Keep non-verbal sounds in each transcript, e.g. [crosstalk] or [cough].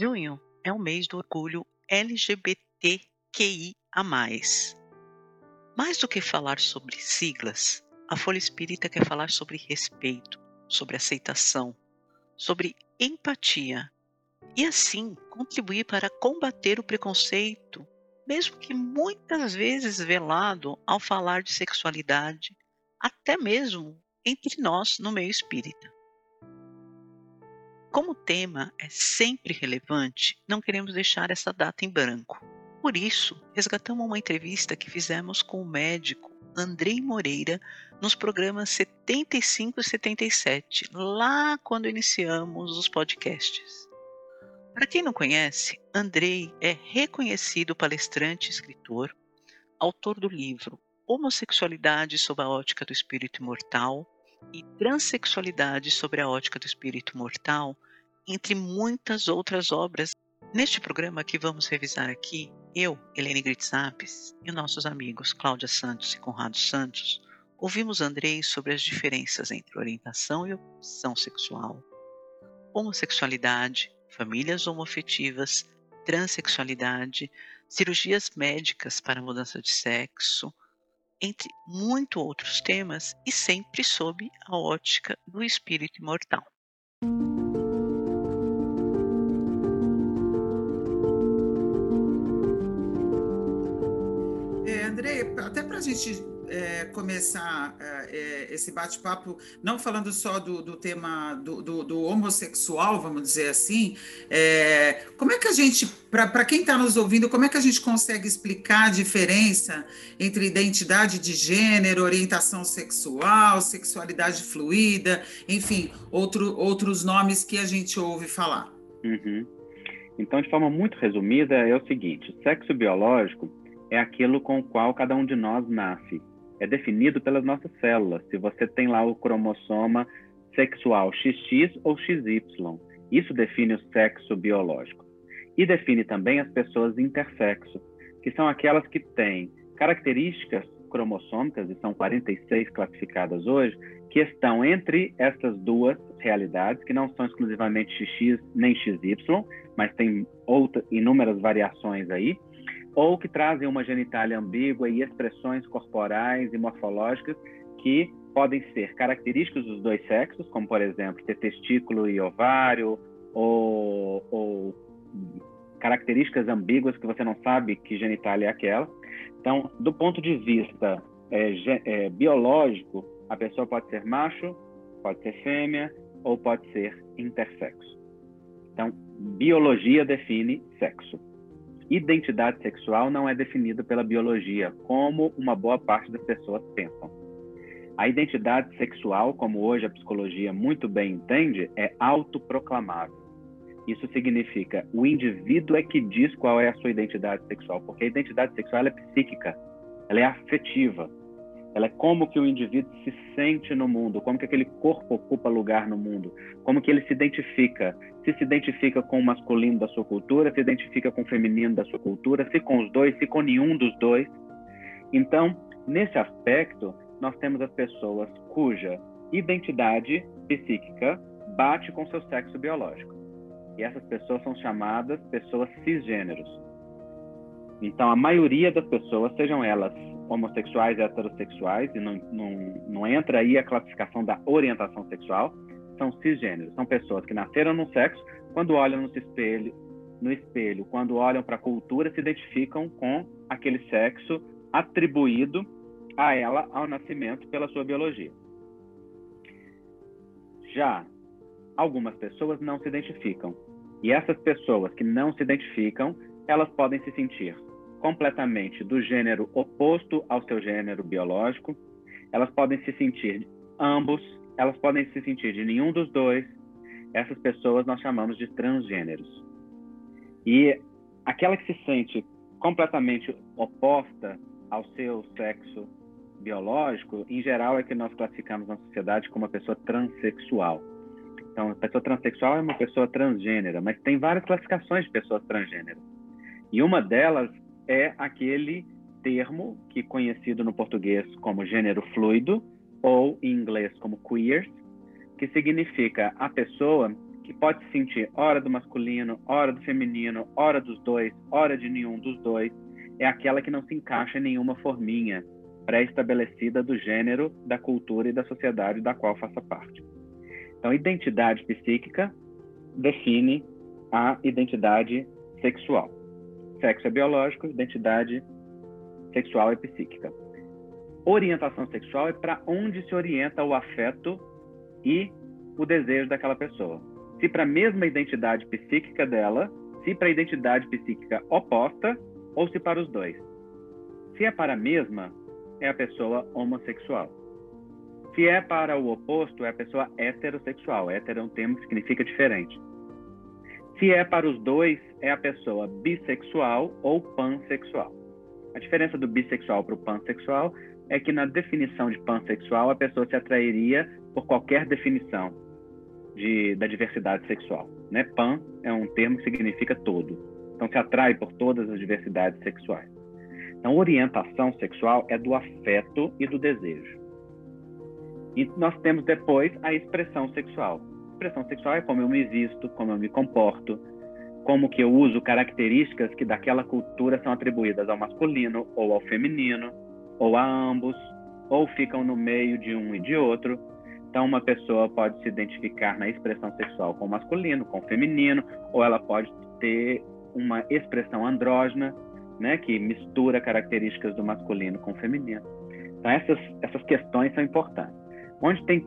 Junho é o mês do orgulho LGBTQIA. Mais do que falar sobre siglas, a Folha Espírita quer falar sobre respeito, sobre aceitação, sobre empatia e, assim, contribuir para combater o preconceito, mesmo que muitas vezes velado ao falar de sexualidade, até mesmo entre nós no meio espírita. Como o tema é sempre relevante, não queremos deixar essa data em branco. Por isso, resgatamos uma entrevista que fizemos com o médico Andrei Moreira nos programas 75 e 77, lá quando iniciamos os podcasts. Para quem não conhece, Andrei é reconhecido palestrante e escritor, autor do livro Homossexualidade sob a ótica do espírito imortal, e Transsexualidade sobre a ótica do espírito mortal, entre muitas outras obras. Neste programa que vamos revisar aqui, eu, Helene Gritzapes, e nossos amigos Cláudia Santos e Conrado Santos, ouvimos Andrei sobre as diferenças entre orientação e opção sexual, homossexualidade, famílias homoafetivas, transexualidade, cirurgias médicas para mudança de sexo, entre muito outros temas e sempre sob a ótica do espírito imortal. É, André, até para a gente é, começar é, é, esse bate-papo, não falando só do, do tema do, do, do, homossexual, vamos dizer assim, é, como é que a gente, para quem está nos ouvindo, como é que a gente consegue explicar a diferença entre identidade de gênero, orientação sexual, sexualidade fluida, enfim, outro, outros nomes que a gente ouve falar? Uhum. Então, de forma muito resumida, é o seguinte: sexo biológico é aquilo com o qual cada um de nós nasce é definido pelas nossas células. Se você tem lá o cromossoma sexual XX ou XY, isso define o sexo biológico. E define também as pessoas intersexo, que são aquelas que têm características cromossômicas, e são 46 classificadas hoje, que estão entre essas duas realidades, que não são exclusivamente XX nem XY, mas tem inúmeras variações aí, ou que trazem uma genitália ambígua e expressões corporais e morfológicas que podem ser características dos dois sexos, como por exemplo ter testículo e ovário, ou, ou características ambíguas que você não sabe que genitália é aquela. Então, do ponto de vista é, é, biológico, a pessoa pode ser macho, pode ser fêmea ou pode ser intersexo. Então, biologia define sexo identidade sexual não é definida pela biologia, como uma boa parte das pessoas pensam. A identidade sexual, como hoje a psicologia muito bem entende, é autoproclamável. Isso significa o indivíduo é que diz qual é a sua identidade sexual, porque a identidade sexual é psíquica, ela é afetiva. Ela é como que o indivíduo se sente no mundo, como que aquele corpo ocupa lugar no mundo, como que ele se identifica. Se se identifica com o masculino da sua cultura, se identifica com o feminino da sua cultura, se com os dois, se com nenhum dos dois. Então, nesse aspecto, nós temos as pessoas cuja identidade psíquica bate com seu sexo biológico. E essas pessoas são chamadas pessoas cisgêneros. Então, a maioria das pessoas, sejam elas homossexuais e heterossexuais, e não, não, não entra aí a classificação da orientação sexual, são cisgêneros. São pessoas que nasceram no sexo, quando olham no espelho, no espelho, quando olham para a cultura, se identificam com aquele sexo atribuído a ela ao nascimento pela sua biologia. Já algumas pessoas não se identificam. E essas pessoas que não se identificam, elas podem se sentir completamente do gênero oposto ao seu gênero biológico. Elas podem se sentir ambos, elas podem se sentir de nenhum dos dois. essas pessoas nós chamamos de transgêneros. E aquela que se sente completamente oposta ao seu sexo biológico, em geral é que nós classificamos na sociedade como uma pessoa transexual. Então, a pessoa transexual é uma pessoa transgênera, mas tem várias classificações de pessoas transgêneras. E uma delas é aquele termo que conhecido no português como gênero fluido ou em inglês como queer, que significa a pessoa que pode se sentir hora do masculino, hora do feminino, hora dos dois, hora de nenhum dos dois, é aquela que não se encaixa em nenhuma forminha pré-estabelecida do gênero, da cultura e da sociedade da qual faça parte. Então, identidade psíquica define a identidade sexual. Sexo é biológico, identidade sexual é psíquica. Orientação sexual é para onde se orienta o afeto e o desejo daquela pessoa se para a mesma identidade psíquica dela, se para a identidade psíquica oposta ou se para os dois. Se é para a mesma, é a pessoa homossexual. Se é para o oposto, é a pessoa heterossexual. Hétero é um termo que significa diferente. Se é para os dois, é a pessoa bissexual ou pansexual. A diferença do bissexual para o pansexual é que na definição de pansexual a pessoa se atrairia por qualquer definição, de, da diversidade sexual. Né? Pan é um termo que significa todo. Então, se atrai por todas as diversidades sexuais. Então, orientação sexual é do afeto e do desejo. E nós temos depois a expressão sexual. Expressão sexual é como eu me visto, como eu me comporto, como que eu uso características que daquela cultura são atribuídas ao masculino ou ao feminino, ou a ambos, ou ficam no meio de um e de outro. Então, uma pessoa pode se identificar na expressão sexual com masculino, com feminino, ou ela pode ter uma expressão andrógena, né, que mistura características do masculino com o feminino. Então, essas, essas questões são importantes. Onde tem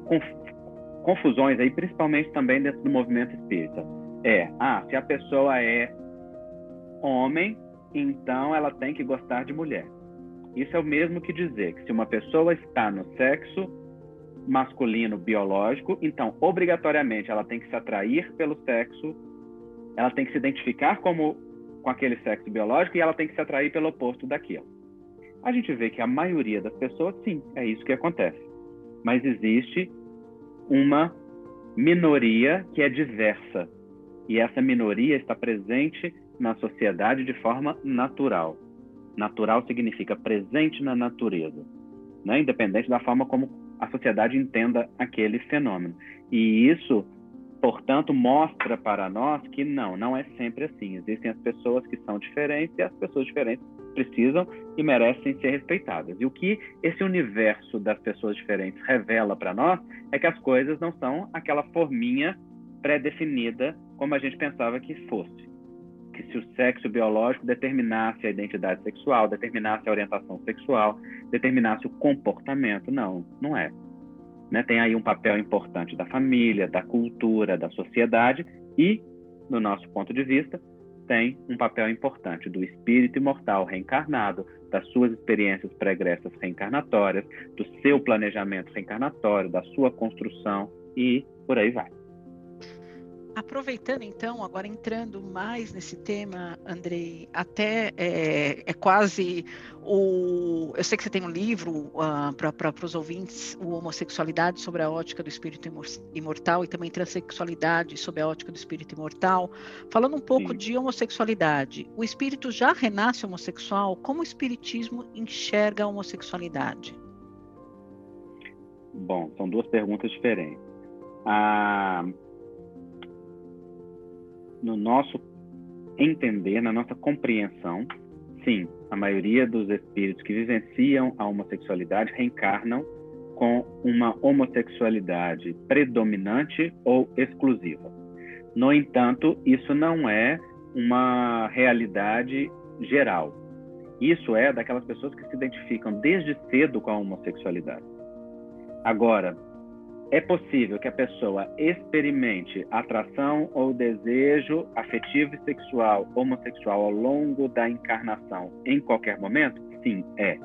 confusões aí, principalmente também dentro do movimento espírita, é, ah, se a pessoa é homem, então ela tem que gostar de mulher. Isso é o mesmo que dizer que se uma pessoa está no sexo masculino biológico, então obrigatoriamente ela tem que se atrair pelo sexo, ela tem que se identificar como com aquele sexo biológico e ela tem que se atrair pelo oposto daquilo. A gente vê que a maioria das pessoas, sim, é isso que acontece. Mas existe uma minoria que é diversa. E essa minoria está presente na sociedade de forma natural. Natural significa presente na natureza, né? independente da forma como a sociedade entenda aquele fenômeno. E isso, portanto, mostra para nós que não, não é sempre assim. Existem as pessoas que são diferentes e as pessoas diferentes precisam e merecem ser respeitadas. E o que esse universo das pessoas diferentes revela para nós é que as coisas não são aquela forminha pré-definida como a gente pensava que fosse que se o sexo biológico determinasse a identidade sexual, determinasse a orientação sexual, determinasse o comportamento. Não, não é. Né? Tem aí um papel importante da família, da cultura, da sociedade e, no nosso ponto de vista, tem um papel importante do espírito imortal reencarnado, das suas experiências pregressas reencarnatórias, do seu planejamento reencarnatório, da sua construção e por aí vai. Aproveitando então, agora entrando mais nesse tema, Andrei, até é, é quase o. Eu sei que você tem um livro uh, ah, para os ouvintes, o Homossexualidade sobre a ótica do espírito imortal e também Transsexualidade sobre a ótica do espírito imortal. Falando um pouco Sim. de homossexualidade, o espírito já renasce homossexual? Como o espiritismo enxerga a homossexualidade? Bom, são duas perguntas diferentes. Ah, no nosso entender, na nossa compreensão, sim, a maioria dos espíritos que vivenciam a homossexualidade reencarnam com uma homossexualidade predominante ou exclusiva. No entanto, isso não é uma realidade geral. Isso é daquelas pessoas que se identificam desde cedo com a homossexualidade. Agora, é possível que a pessoa experimente atração ou desejo afetivo e sexual homossexual ao longo da encarnação em qualquer momento? Sim, é.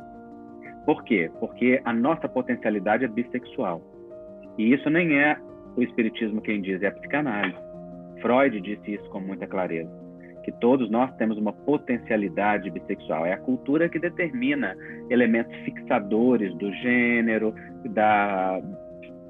Por quê? Porque a nossa potencialidade é bissexual. E isso nem é o espiritismo quem diz, é a psicanálise. Freud disse isso com muita clareza, que todos nós temos uma potencialidade bissexual. É a cultura que determina elementos fixadores do gênero, da,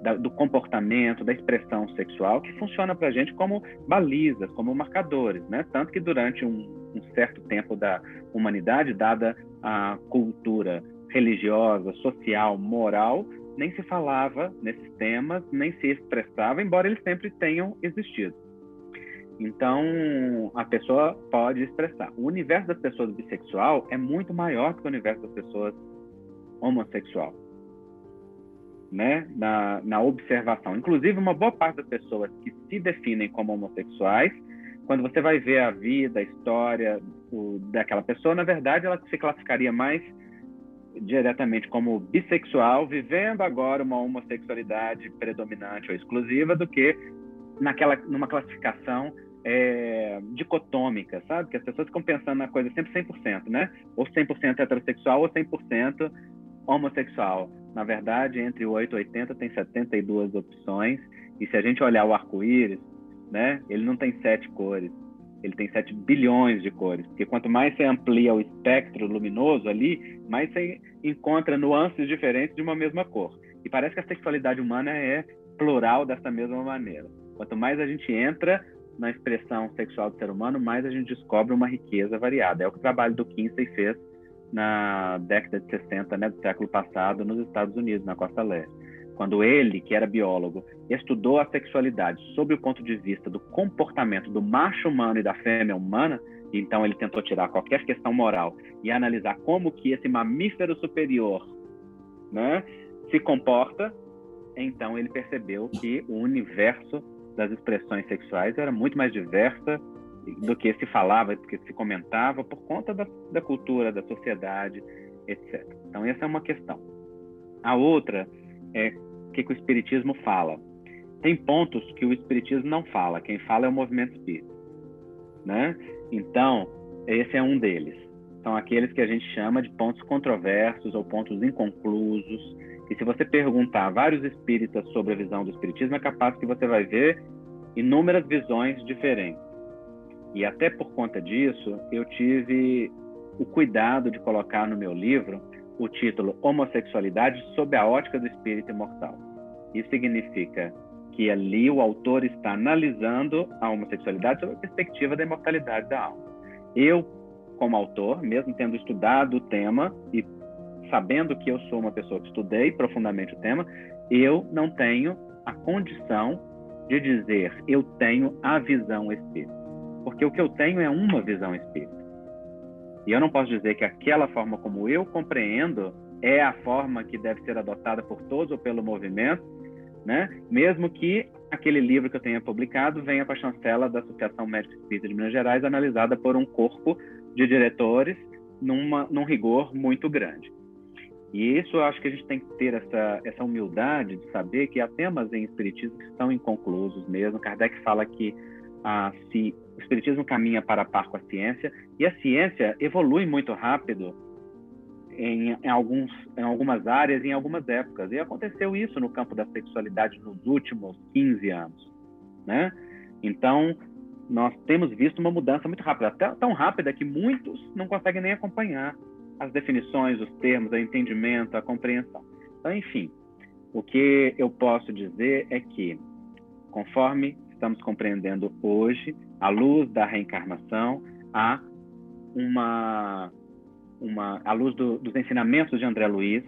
da, do comportamento, da expressão sexual, que funciona para a gente como balizas, como marcadores, né? Tanto que durante um, um certo tempo da humanidade, dada a cultura religiosa, social, moral, nem se falava nesses temas, nem se expressava, embora eles sempre tenham existido. Então, a pessoa pode expressar. O universo das pessoas bissexual é muito maior que o universo das pessoas homossexual. Né? Na, na observação. Inclusive, uma boa parte das pessoas que se definem como homossexuais, quando você vai ver a vida, a história o, daquela pessoa, na verdade, ela se classificaria mais diretamente como bissexual, vivendo agora uma homossexualidade predominante ou exclusiva, do que naquela numa classificação é, dicotômica, sabe? Que as pessoas ficam pensando na coisa sempre 100%, né? Ou 100% heterossexual ou 100% homossexual. Na verdade, entre o 8 e 80 tem 72 opções. E se a gente olhar o arco-íris, né? Ele não tem sete cores ele tem 7 bilhões de cores, porque quanto mais você amplia o espectro luminoso ali, mais você encontra nuances diferentes de uma mesma cor. E parece que a sexualidade humana é plural dessa mesma maneira. Quanto mais a gente entra na expressão sexual do ser humano, mais a gente descobre uma riqueza variada. É o que o trabalho do Kinsey fez na década de 60 né, do século passado nos Estados Unidos, na Costa Leste. Quando ele, que era biólogo, estudou a sexualidade sob o ponto de vista do comportamento do macho humano e da fêmea humana, então ele tentou tirar qualquer questão moral e analisar como que esse mamífero superior né, se comporta, então ele percebeu que o universo das expressões sexuais era muito mais diversa do que se falava, do que se comentava, por conta da, da cultura, da sociedade, etc. Então, essa é uma questão. A outra é que, que o Espiritismo fala. Tem pontos que o Espiritismo não fala, quem fala é o movimento espírita. Né? Então, esse é um deles. São aqueles que a gente chama de pontos controversos ou pontos inconclusos. E se você perguntar a vários espíritas sobre a visão do Espiritismo, é capaz que você vai ver inúmeras visões diferentes. E até por conta disso, eu tive o cuidado de colocar no meu livro o título Homossexualidade sob a ótica do espírito imortal. Isso significa que ali o autor está analisando a homossexualidade sob a perspectiva da imortalidade da alma. Eu, como autor, mesmo tendo estudado o tema e sabendo que eu sou uma pessoa que estudei profundamente o tema, eu não tenho a condição de dizer eu tenho a visão espírita. Porque o que eu tenho é uma visão espírita. E eu não posso dizer que aquela forma como eu compreendo é a forma que deve ser adotada por todos ou pelo movimento, né? Mesmo que aquele livro que eu tenha publicado venha para a chancela da Associação Médica Espírita de Minas Gerais, analisada por um corpo de diretores numa, num rigor muito grande. E isso eu acho que a gente tem que ter essa, essa humildade de saber que há temas em Espiritismo que estão inconclusos mesmo. Kardec fala que ah, se o espiritismo caminha para a par com a ciência e a ciência evolui muito rápido em, em, alguns, em algumas áreas, em algumas épocas. E aconteceu isso no campo da sexualidade nos últimos 15 anos, né? Então, nós temos visto uma mudança muito rápida, até tão rápida que muitos não conseguem nem acompanhar as definições, os termos, o entendimento, a compreensão. Então, enfim, o que eu posso dizer é que, conforme estamos compreendendo hoje, à luz da reencarnação, há uma, uma à luz do, dos ensinamentos de André Luiz,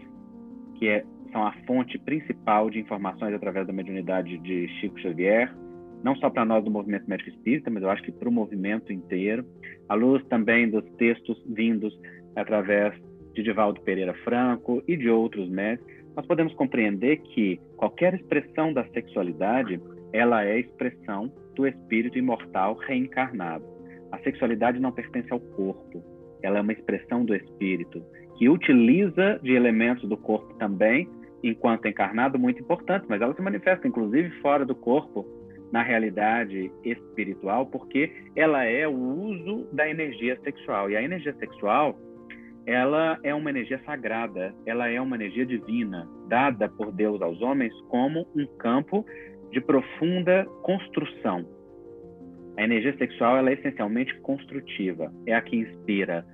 que é, são a fonte principal de informações através da mediunidade de Chico Xavier, não só para nós do movimento médico espírita, mas eu acho que para o movimento inteiro, à luz também dos textos vindos através de Divaldo Pereira Franco e de outros médicos, nós podemos compreender que qualquer expressão da sexualidade ela é expressão do espírito imortal reencarnado. A sexualidade não pertence ao corpo, ela é uma expressão do espírito que utiliza de elementos do corpo também, enquanto encarnado, muito importante, mas ela se manifesta inclusive fora do corpo, na realidade espiritual, porque ela é o uso da energia sexual. E a energia sexual, ela é uma energia sagrada, ela é uma energia divina, dada por Deus aos homens como um campo de profunda construção. A energia sexual ela é essencialmente construtiva, é a que inspira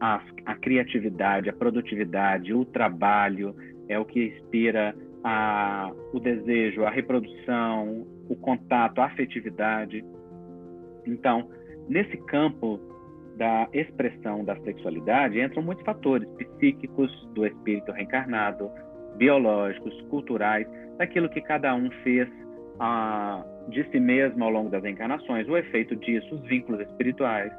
a, a criatividade, a produtividade, o trabalho, é o que inspira a, o desejo, a reprodução, o contato, a afetividade. Então, nesse campo da expressão da sexualidade entram muitos fatores psíquicos do espírito reencarnado, biológicos, culturais, daquilo que cada um fez ah, de si mesmo ao longo das encarnações, o efeito disso, os vínculos espirituais.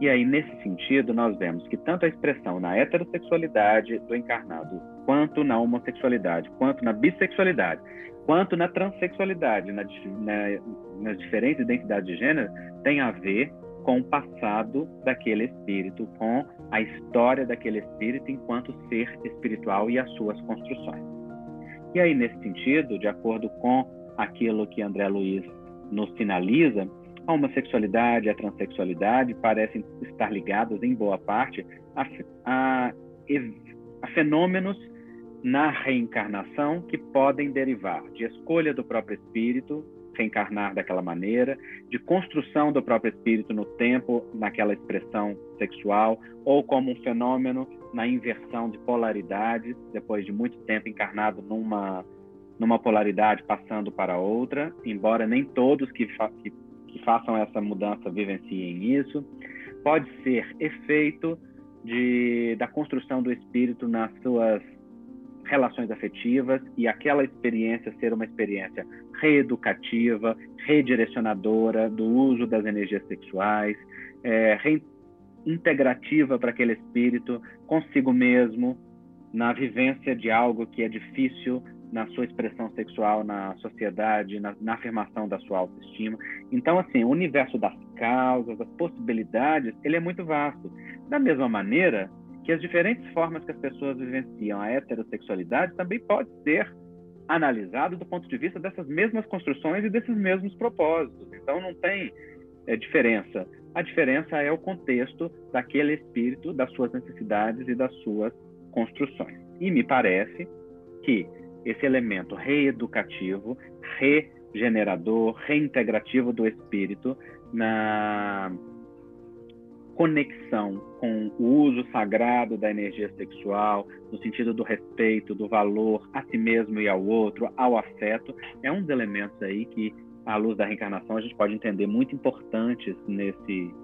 E aí, nesse sentido, nós vemos que tanto a expressão na heterossexualidade do encarnado, quanto na homossexualidade, quanto na bissexualidade, quanto na transexualidade, na, na, nas diferentes identidades de gênero, tem a ver com o passado daquele espírito, com a história daquele espírito enquanto ser espiritual e as suas construções. E aí, nesse sentido, de acordo com aquilo que André Luiz nos sinaliza, a homossexualidade e a transexualidade parecem estar ligadas, em boa parte, a, a, a fenômenos na reencarnação que podem derivar de escolha do próprio espírito reencarnar daquela maneira, de construção do próprio espírito no tempo, naquela expressão sexual, ou como um fenômeno na inversão de polaridades, depois de muito tempo encarnado numa, numa polaridade passando para outra, embora nem todos que, fa que, que façam essa mudança vivenciem isso. Pode ser efeito de, da construção do espírito nas suas relações afetivas e aquela experiência ser uma experiência reeducativa, redirecionadora do uso das energias sexuais, é, integrativa para aquele espírito consigo mesmo, na vivência de algo que é difícil na sua expressão sexual na sociedade, na, na, afirmação da sua autoestima. Então, assim, o universo das causas, das possibilidades, ele é muito vasto. Da mesma maneira que as diferentes formas que as pessoas vivenciam a heterossexualidade também pode ser analisado do ponto de vista dessas mesmas construções e desses mesmos propósitos. Então não tem é, diferença. A diferença é o contexto daquele espírito, das suas necessidades e das suas construções. E me parece que esse elemento reeducativo, regenerador, reintegrativo do espírito na conexão com o uso sagrado da energia sexual, no sentido do respeito, do valor a si mesmo e ao outro, ao afeto, é um dos elementos aí que, à luz da reencarnação, a gente pode entender muito importantes nesse,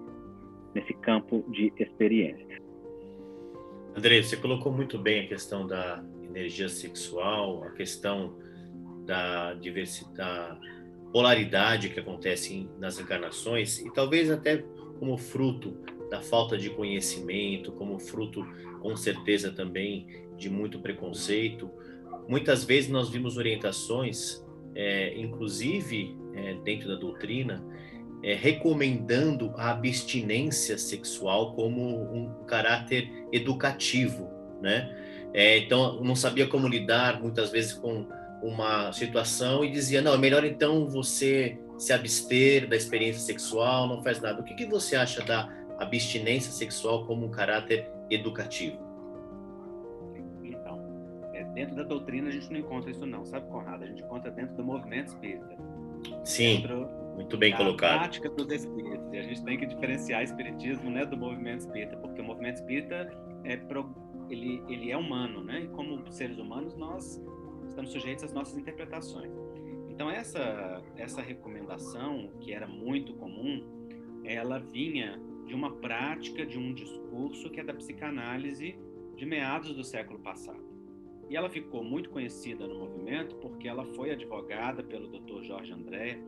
nesse campo de experiência. André, você colocou muito bem a questão da energia sexual, a questão da diversidade, polaridade que acontece nas encarnações e talvez até como fruto da falta de conhecimento, como fruto, com certeza, também de muito preconceito. Muitas vezes nós vimos orientações, é, inclusive é, dentro da doutrina, é, recomendando a abstinência sexual como um caráter educativo, né? É, então, não sabia como lidar muitas vezes com uma situação e dizia, não, é melhor então você se abster da experiência sexual, não faz nada. O que, que você acha da abstinência sexual como um caráter educativo? Então, é, dentro da doutrina a gente não encontra isso não, sabe, Conrado? A gente encontra dentro do movimento espírita. Sim, muito bem colocado. prática dos espíritos. E a gente tem que diferenciar espiritismo né, do movimento espírita, porque o movimento espírita é pro, ele, ele é humano, né? E como seres humanos nós estamos sujeitos às nossas interpretações. Então essa essa recomendação que era muito comum, ela vinha de uma prática, de um discurso que é da psicanálise de meados do século passado. E ela ficou muito conhecida no movimento porque ela foi advogada pelo Dr. Jorge André,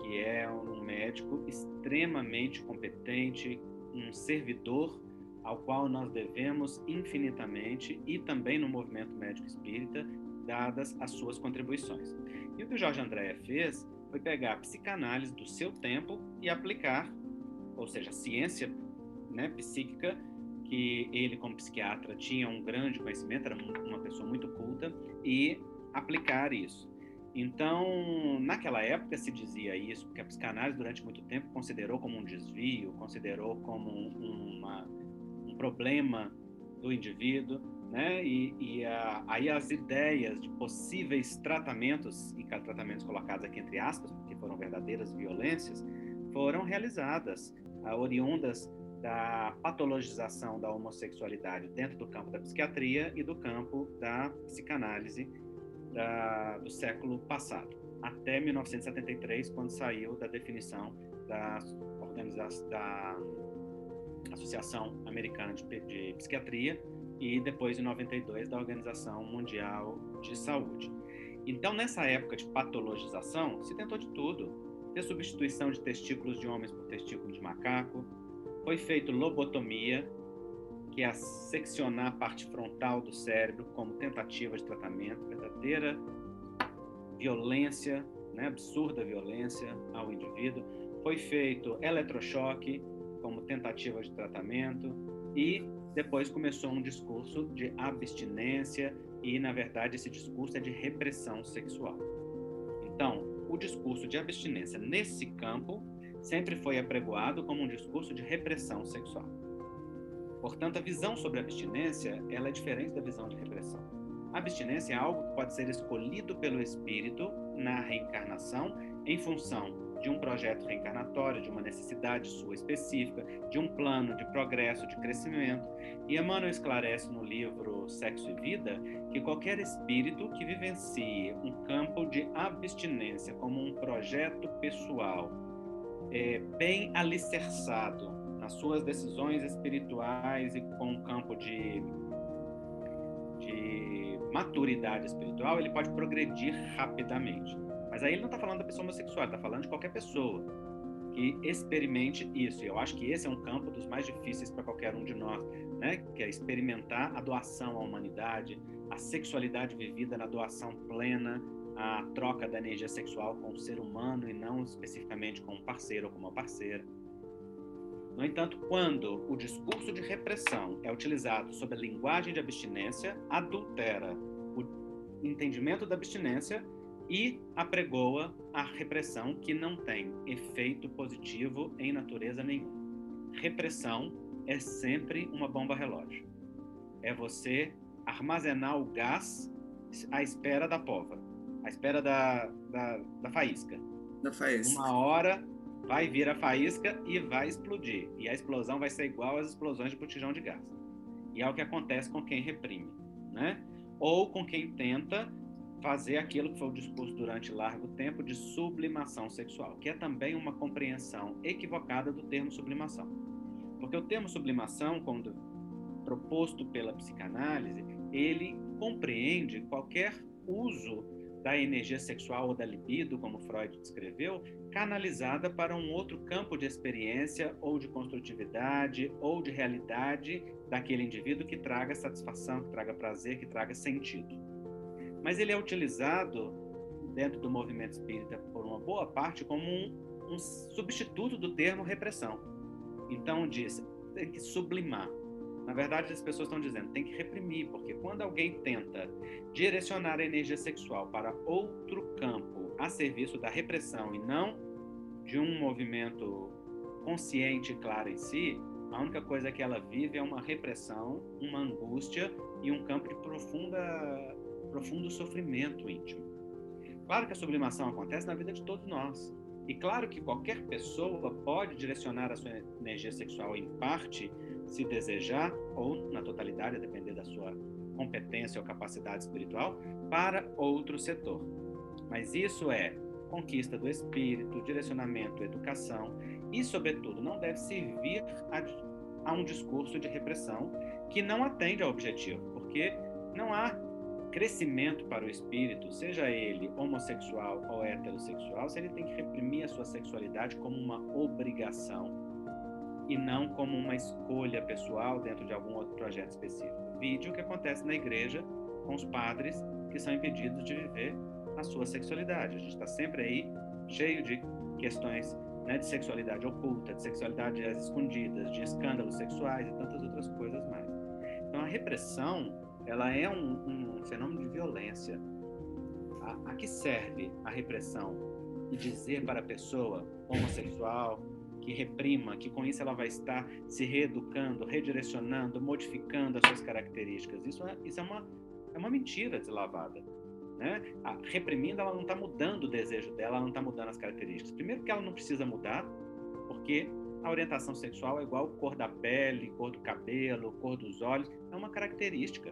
que é um médico extremamente competente, um servidor ao qual nós devemos infinitamente e também no movimento médico espírita, dadas as suas contribuições. E o que o Jorge André fez foi pegar a psicanálise do seu tempo e aplicar ou seja, a ciência né, psíquica, que ele, como psiquiatra, tinha um grande conhecimento, era uma pessoa muito culta, e aplicar isso. Então, naquela época se dizia isso, porque a psicanálise, durante muito tempo, considerou como um desvio, considerou como uma, um problema do indivíduo, né? E, e a, aí as ideias de possíveis tratamentos, e tratamentos colocados aqui entre aspas, porque foram verdadeiras violências, foram realizadas, uh, oriundas da patologização da homossexualidade dentro do campo da psiquiatria e do campo da psicanálise da, do século passado, até 1973, quando saiu da definição da, organização, da Associação Americana de, de Psiquiatria e depois, em 92, da Organização Mundial de Saúde. Então, nessa época de patologização, se tentou de tudo. Ter substituição de testículos de homens por testículos de macaco, foi feito lobotomia, que é seccionar a parte frontal do cérebro como tentativa de tratamento, verdadeira violência, né, absurda violência ao indivíduo. Foi feito eletrochoque como tentativa de tratamento e depois começou um discurso de abstinência e, na verdade, esse discurso é de repressão sexual. Então, o discurso de abstinência nesse campo sempre foi apregoado como um discurso de repressão sexual. Portanto, a visão sobre a abstinência ela é diferente da visão de repressão. A abstinência é algo que pode ser escolhido pelo espírito na reencarnação em função de um projeto reencarnatório, de uma necessidade sua específica, de um plano de progresso, de crescimento. E Emmanuel esclarece no livro Sexo e Vida que qualquer espírito que vivencie um campo de abstinência como um projeto pessoal é, bem alicerçado nas suas decisões espirituais e com um campo de, de maturidade espiritual, ele pode progredir rapidamente. Mas aí ele não está falando da pessoa homossexual, está falando de qualquer pessoa que experimente isso. E eu acho que esse é um campo dos mais difíceis para qualquer um de nós, né? Que é experimentar a doação à humanidade, a sexualidade vivida na doação plena, a troca da energia sexual com o ser humano e não especificamente com um parceiro ou com uma parceira. No entanto, quando o discurso de repressão é utilizado sob a linguagem de abstinência, adultera o entendimento da abstinência e apregoa a repressão que não tem efeito positivo em natureza nenhuma. Repressão é sempre uma bomba relógio. É você armazenar o gás à espera da pova à espera da, da, da faísca. Da faísca. Uma hora vai vir a faísca e vai explodir. E a explosão vai ser igual às explosões de botijão de gás. E é o que acontece com quem reprime, né? Ou com quem tenta fazer aquilo que foi o discurso durante largo tempo de sublimação sexual, que é também uma compreensão equivocada do termo sublimação. Porque o termo sublimação, quando proposto pela psicanálise, ele compreende qualquer uso da energia sexual ou da libido, como Freud descreveu, canalizada para um outro campo de experiência ou de construtividade ou de realidade daquele indivíduo que traga satisfação, que traga prazer, que traga sentido. Mas ele é utilizado dentro do movimento espírita por uma boa parte como um, um substituto do termo repressão. Então diz, tem que sublimar, na verdade, as pessoas estão dizendo tem que reprimir, porque quando alguém tenta direcionar a energia sexual para outro campo a serviço da repressão e não de um movimento consciente e claro em si, a única coisa que ela vive é uma repressão, uma angústia e um campo de profunda, profundo sofrimento íntimo. Claro que a sublimação acontece na vida de todos nós. E claro que qualquer pessoa pode direcionar a sua energia sexual em parte se desejar, ou na totalidade, a depender da sua competência ou capacidade espiritual, para outro setor. Mas isso é conquista do espírito, direcionamento, educação e, sobretudo, não deve servir a, a um discurso de repressão que não atende ao objetivo, porque não há crescimento para o espírito, seja ele homossexual ou heterossexual, se ele tem que reprimir a sua sexualidade como uma obrigação e não como uma escolha pessoal dentro de algum outro projeto específico. Vídeo que acontece na igreja com os padres que são impedidos de viver a sua sexualidade. A gente está sempre aí cheio de questões né, de sexualidade oculta, de sexualidade às escondidas, de escândalos sexuais e tantas outras coisas mais. Então a repressão ela é um, um fenômeno de violência. A, a que serve a repressão? E dizer para a pessoa homossexual, que reprima, que com isso ela vai estar se reeducando, redirecionando, modificando as suas características. Isso é, isso é, uma, é uma mentira deslavada. Né? A, reprimindo, ela não está mudando o desejo dela, ela não está mudando as características. Primeiro, que ela não precisa mudar, porque a orientação sexual é igual cor da pele, cor do cabelo, cor dos olhos, é uma característica.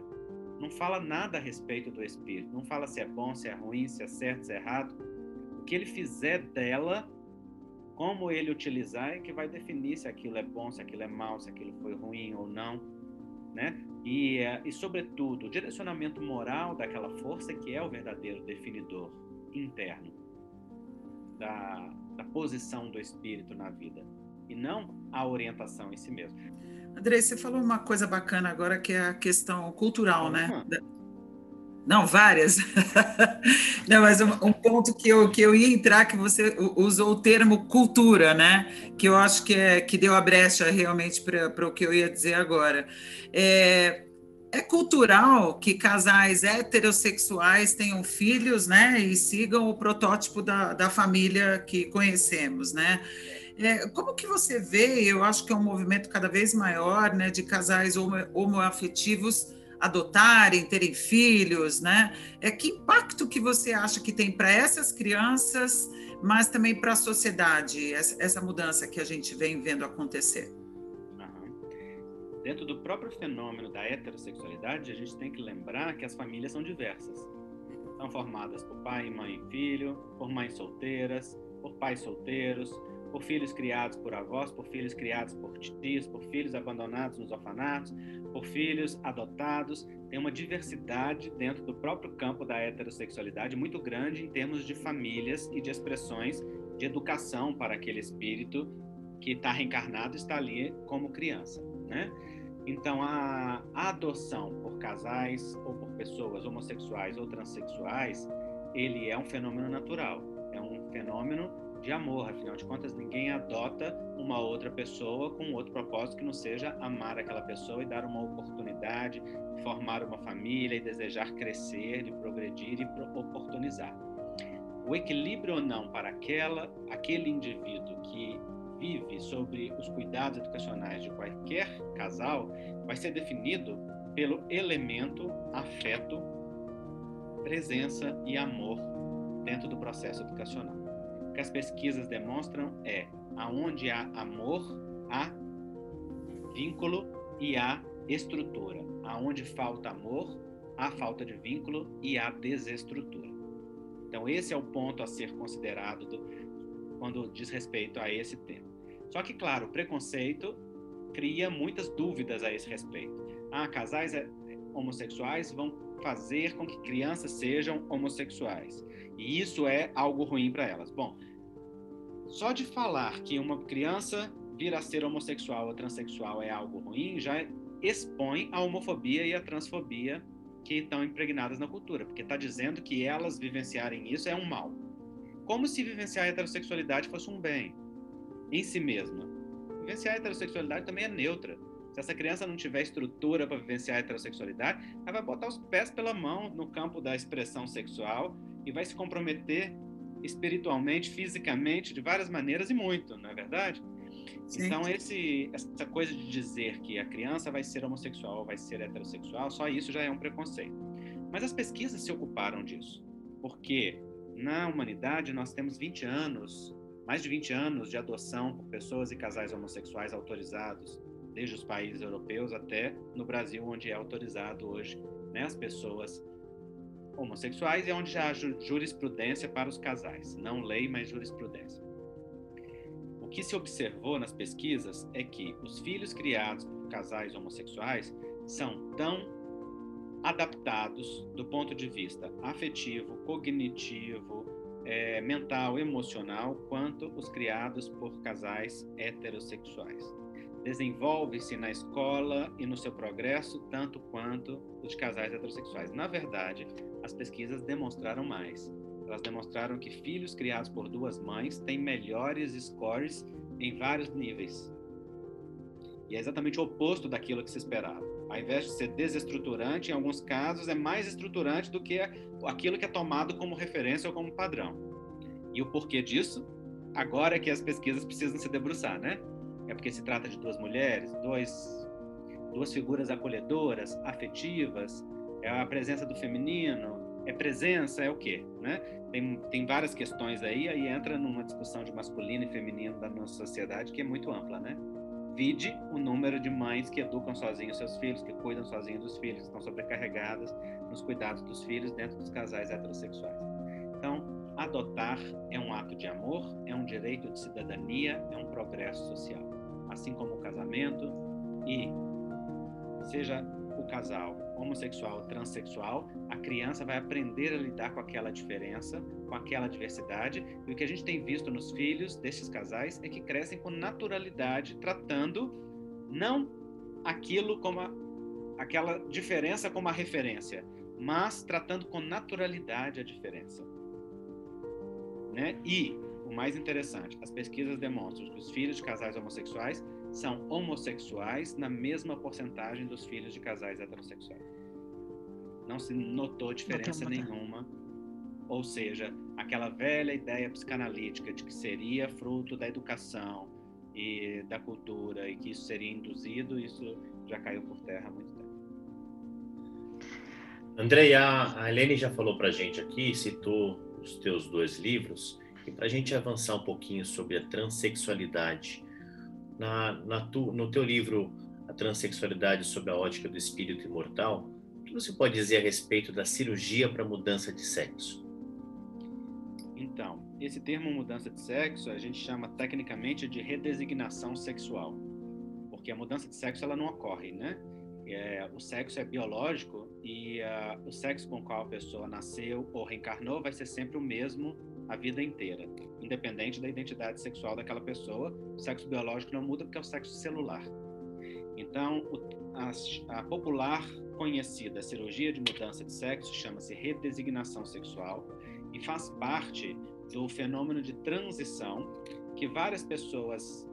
Não fala nada a respeito do espírito, não fala se é bom, se é ruim, se é certo, se é errado. O que ele fizer dela, como ele utilizar, é que vai definir se aquilo é bom, se aquilo é mal, se aquilo foi ruim ou não, né? E, eh, e sobretudo, o direcionamento moral daquela força que é o verdadeiro definidor interno da, da posição do espírito na vida e não a orientação em si mesmo. André, você falou uma coisa bacana agora que é a questão cultural, né? Não, várias. [laughs] Não, mas um, um, ponto que eu, que eu ia entrar, que você usou o termo cultura, né? Que eu acho que, é, que deu a brecha realmente para o que eu ia dizer agora. É, é cultural que casais heterossexuais tenham filhos, né? E sigam o protótipo da, da família que conhecemos, né? É, como que você vê, eu acho que é um movimento cada vez maior, né, de casais homo, homoafetivos adotarem, terem filhos, né? É que impacto que você acha que tem para essas crianças, mas também para a sociedade, essa, mudança que a gente vem vendo acontecer? Dentro do próprio fenômeno da heterossexualidade, a gente tem que lembrar que as famílias são diversas. São formadas por pai, mãe e filho, por mães solteiras, por pais solteiros, por filhos criados por avós, por filhos criados por tios, por filhos abandonados nos orfanatos, por filhos adotados. Tem uma diversidade dentro do próprio campo da heterossexualidade muito grande em termos de famílias e de expressões de educação para aquele espírito que está reencarnado está ali como criança, né? Então, a adoção por casais ou por pessoas homossexuais ou transexuais, ele é um fenômeno natural, é um fenômeno de amor. Afinal de contas, ninguém adota uma outra pessoa com outro propósito que não seja amar aquela pessoa e dar uma oportunidade, formar uma família e desejar crescer, e progredir e oportunizar. O equilíbrio ou não para aquela, aquele indivíduo que vive sobre os cuidados educacionais de qualquer casal vai ser definido pelo elemento afeto, presença e amor dentro do processo educacional que as pesquisas demonstram é aonde há amor, há vínculo e há estrutura. Aonde falta amor, há falta de vínculo e há desestrutura. Então esse é o ponto a ser considerado do, quando diz respeito a esse tema. Só que, claro, o preconceito cria muitas dúvidas a esse respeito. Ah, casais é, homossexuais vão fazer com que crianças sejam homossexuais. E isso é algo ruim para elas. Bom, só de falar que uma criança vir a ser homossexual ou transexual é algo ruim já expõe a homofobia e a transfobia que estão impregnadas na cultura, porque está dizendo que elas vivenciarem isso é um mal. Como se vivenciar a heterossexualidade fosse um bem em si mesma. Vivenciar a heterossexualidade também é neutra. Se essa criança não tiver estrutura para vivenciar a heterossexualidade, ela vai botar os pés pela mão no campo da expressão sexual e vai se comprometer espiritualmente, fisicamente, de várias maneiras e muito, não é verdade? Sim. Então, esse, essa coisa de dizer que a criança vai ser homossexual vai ser heterossexual, só isso já é um preconceito. Mas as pesquisas se ocuparam disso, porque na humanidade nós temos 20 anos, mais de 20 anos de adoção por pessoas e casais homossexuais autorizados, desde os países europeus até no Brasil, onde é autorizado hoje né, as pessoas homossexuais e onde já há jurisprudência para os casais, não lei, mas jurisprudência. O que se observou nas pesquisas é que os filhos criados por casais homossexuais são tão adaptados do ponto de vista afetivo, cognitivo, é, mental, emocional, quanto os criados por casais heterossexuais. Desenvolve-se na escola e no seu progresso tanto quanto os casais heterossexuais. Na verdade, as pesquisas demonstraram mais. Elas demonstraram que filhos criados por duas mães têm melhores scores em vários níveis. E é exatamente o oposto daquilo que se esperava. Ao invés de ser desestruturante, em alguns casos é mais estruturante do que aquilo que é tomado como referência ou como padrão. E o porquê disso? agora é que as pesquisas precisam se debruçar, né? É porque se trata de duas mulheres, dois, duas figuras acolhedoras, afetivas, é a presença do feminino, é presença, é o quê? Né? Tem, tem várias questões aí, aí entra numa discussão de masculino e feminino da nossa sociedade que é muito ampla, né? Vide o número de mães que educam sozinhos seus filhos, que cuidam sozinhos dos filhos, estão sobrecarregadas nos cuidados dos filhos dentro dos casais heterossexuais. Então, adotar é um ato de amor, é um direito de cidadania, é um progresso social. Assim como o casamento e seja casal homossexual, transexual, a criança vai aprender a lidar com aquela diferença, com aquela diversidade. E o que a gente tem visto nos filhos desses casais é que crescem com naturalidade, tratando não aquilo como a, aquela diferença como a referência, mas tratando com naturalidade a diferença. Né? E o mais interessante, as pesquisas demonstram que os filhos de casais homossexuais são homossexuais na mesma porcentagem dos filhos de casais heterossexuais. Não se notou diferença nenhuma. Ou seja, aquela velha ideia psicanalítica de que seria fruto da educação e da cultura e que isso seria induzido, isso já caiu por terra há muito tempo. Andrei, a, a Helene já falou para a gente aqui, citou os teus dois livros, e para a gente avançar um pouquinho sobre a transexualidade, na, na tu, no teu livro A Transsexualidade sob a Ótica do Espírito Imortal, o que você pode dizer a respeito da cirurgia para mudança de sexo? Então, esse termo mudança de sexo a gente chama tecnicamente de redesignação sexual, porque a mudança de sexo ela não ocorre, né? É, o sexo é biológico e uh, o sexo com o qual a pessoa nasceu ou reencarnou vai ser sempre o mesmo a vida inteira, independente da identidade sexual daquela pessoa. O sexo biológico não muda porque é o sexo celular. Então, a popular conhecida cirurgia de mudança de sexo chama-se redesignação sexual e faz parte do fenômeno de transição que várias pessoas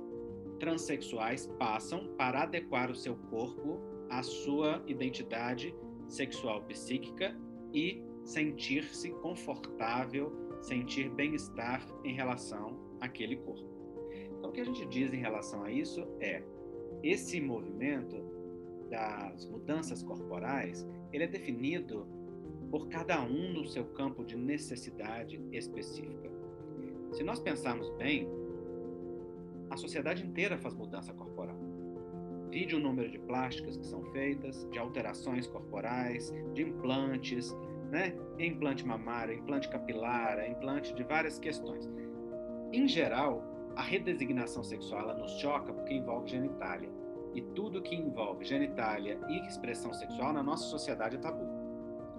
transexuais passam para adequar o seu corpo à sua identidade sexual psíquica e sentir-se confortável sentir bem-estar em relação àquele corpo. Então, o que a gente diz em relação a isso é esse movimento das mudanças corporais, ele é definido por cada um no seu campo de necessidade específica. Se nós pensarmos bem, a sociedade inteira faz mudança corporal. Vide o número de plásticas que são feitas, de alterações corporais, de implantes, né? Implante mamário, implante capilar, implante de várias questões. Em geral, a redesignação sexual ela nos choca porque envolve genitália. E tudo que envolve genitália e expressão sexual na nossa sociedade é tabu.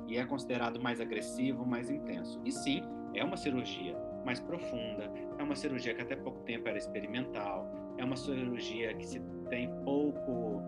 E é considerado mais agressivo, mais intenso. E sim, é uma cirurgia mais profunda, é uma cirurgia que até pouco tempo era experimental, é uma cirurgia que se tem pouco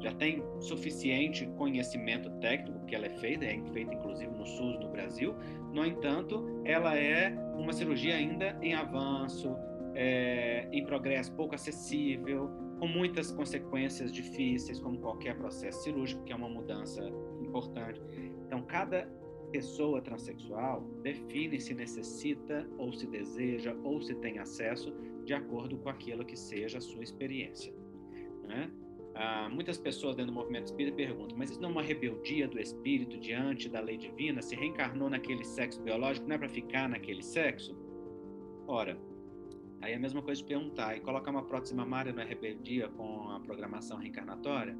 já tem suficiente conhecimento técnico que ela é feita, é feita inclusive no SUS no Brasil. No entanto, ela é uma cirurgia ainda em avanço, é, em progresso, pouco acessível, com muitas consequências difíceis, como qualquer processo cirúrgico, que é uma mudança importante. Então, cada pessoa transexual define se necessita ou se deseja ou se tem acesso de acordo com aquilo que seja a sua experiência. Né? Ah, muitas pessoas dentro do movimento espírita perguntam, mas isso não é uma rebeldia do espírito diante da lei divina? Se reencarnou naquele sexo biológico, não é para ficar naquele sexo? Ora, aí é a mesma coisa de perguntar, e colocar uma prótese mamária não é rebeldia com a programação reencarnatória?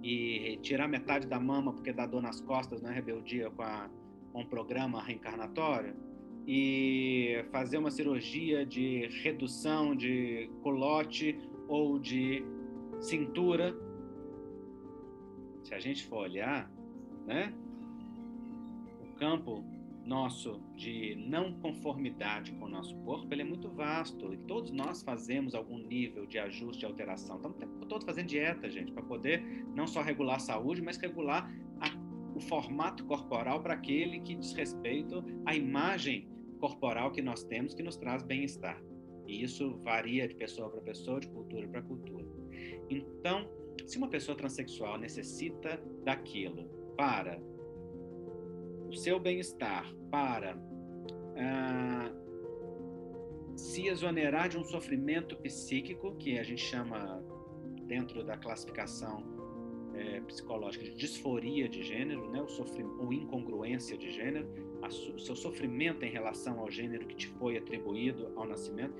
E tirar metade da mama porque dá dor nas costas não é rebeldia com, a, com o programa reencarnatório? E fazer uma cirurgia de redução de colote ou de cintura. Se a gente for olhar, né, o campo nosso de não conformidade com o nosso corpo, ele é muito vasto e todos nós fazemos algum nível de ajuste, alteração. Estamos o tempo todo fazendo dieta, gente, para poder não só regular a saúde, mas regular a, o formato corporal para aquele que diz respeito à imagem corporal que nós temos que nos traz bem-estar. E isso varia de pessoa para pessoa, de cultura para cultura. Então, se uma pessoa transexual necessita daquilo para o seu bem-estar, para ah, se exonerar de um sofrimento psíquico, que a gente chama, dentro da classificação é, psicológica, de disforia de gênero, né? o ou incongruência de gênero, o seu sofrimento em relação ao gênero que te foi atribuído ao nascimento,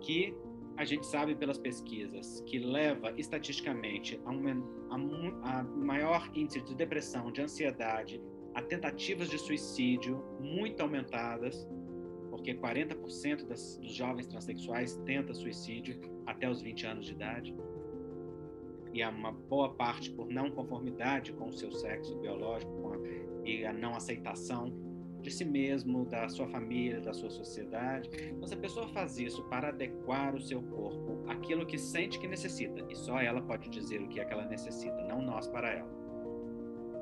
que a gente sabe pelas pesquisas que leva estatisticamente a, a, a maior índice de depressão, de ansiedade, a tentativas de suicídio muito aumentadas, porque 40% das, dos jovens transexuais tenta suicídio até os 20 anos de idade. E há uma boa parte por não conformidade com o seu sexo biológico a, e a não aceitação de si mesmo, da sua família, da sua sociedade. Então, se a pessoa faz isso para adequar o seu corpo àquilo que sente que necessita, e só ela pode dizer o que é que ela necessita, não nós para ela.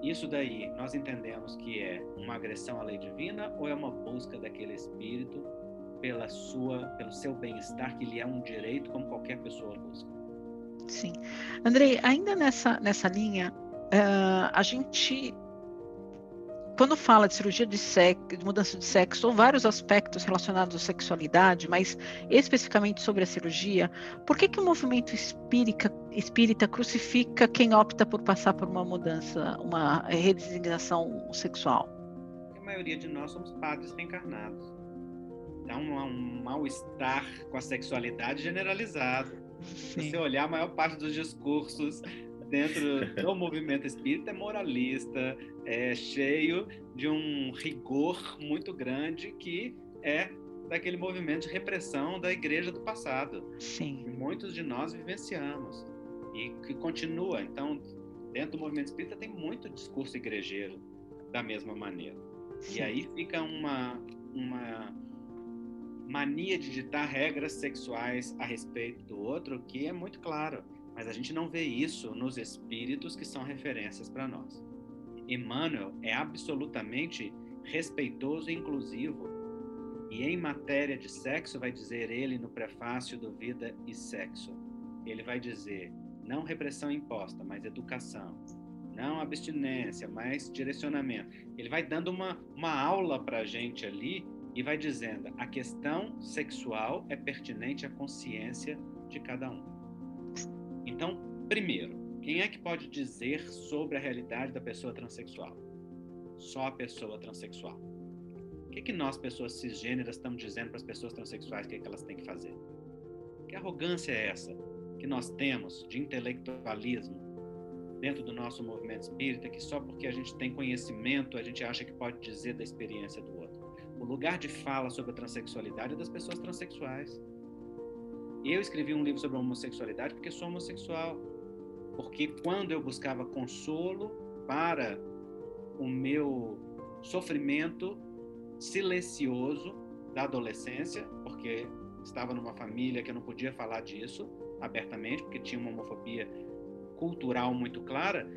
Isso daí, nós entendemos que é uma agressão à lei divina ou é uma busca daquele espírito pela sua, pelo seu bem-estar, que lhe é um direito como qualquer pessoa busca? Sim. Andrei, ainda nessa, nessa linha, uh, a gente quando fala de cirurgia de, sexo, de mudança de sexo, ou vários aspectos relacionados à sexualidade, mas especificamente sobre a cirurgia, por que, que o movimento espírita, espírita crucifica quem opta por passar por uma mudança, uma redesignação sexual? A maioria de nós somos padres reencarnados. Então, há um mal-estar com a sexualidade generalizado. Se você olhar a maior parte dos discursos dentro do movimento espírita é moralista, é cheio de um rigor muito grande que é daquele movimento de repressão da igreja do passado. Sim. Que muitos de nós vivenciamos e que continua. Então, dentro do movimento espírita tem muito discurso igrejeiro da mesma maneira. Sim. E aí fica uma uma mania de ditar regras sexuais a respeito do outro que é muito claro mas a gente não vê isso nos espíritos que são referências para nós. Emmanuel é absolutamente respeitoso e inclusivo. E em matéria de sexo, vai dizer ele no prefácio do Vida e Sexo: ele vai dizer, não repressão imposta, mas educação. Não abstinência, mas direcionamento. Ele vai dando uma, uma aula para a gente ali e vai dizendo: a questão sexual é pertinente à consciência de cada um. Então, primeiro, quem é que pode dizer sobre a realidade da pessoa transexual? Só a pessoa transexual. O que, que nós, pessoas cisgêneras, estamos dizendo para as pessoas transexuais que, é que elas têm que fazer? Que arrogância é essa que nós temos de intelectualismo dentro do nosso movimento espírita, que só porque a gente tem conhecimento a gente acha que pode dizer da experiência do outro? O lugar de fala sobre a transexualidade é das pessoas transexuais. Eu escrevi um livro sobre homossexualidade porque sou homossexual. Porque quando eu buscava consolo para o meu sofrimento silencioso da adolescência, porque estava numa família que eu não podia falar disso abertamente, porque tinha uma homofobia cultural muito clara,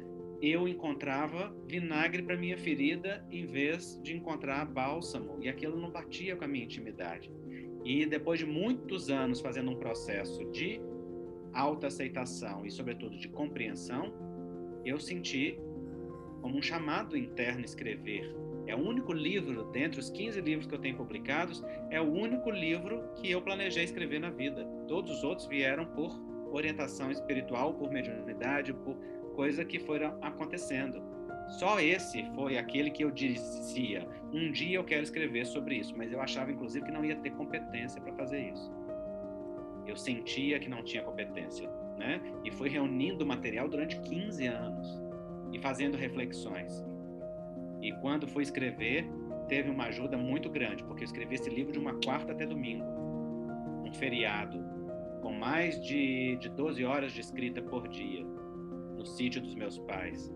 eu encontrava vinagre para minha ferida em vez de encontrar bálsamo, e aquilo não batia com a minha intimidade. E depois de muitos anos fazendo um processo de autoaceitação e, sobretudo, de compreensão, eu senti como um chamado interno escrever. É o único livro, dentre os 15 livros que eu tenho publicados, é o único livro que eu planejei escrever na vida. Todos os outros vieram por orientação espiritual, por mediunidade, por coisa que foram acontecendo. Só esse foi aquele que eu dizia: um dia eu quero escrever sobre isso, mas eu achava inclusive que não ia ter competência para fazer isso. Eu sentia que não tinha competência, né? E fui reunindo material durante 15 anos e fazendo reflexões. E quando fui escrever, teve uma ajuda muito grande, porque eu escrevi esse livro de uma quarta até domingo, um feriado, com mais de, de 12 horas de escrita por dia, no sítio dos meus pais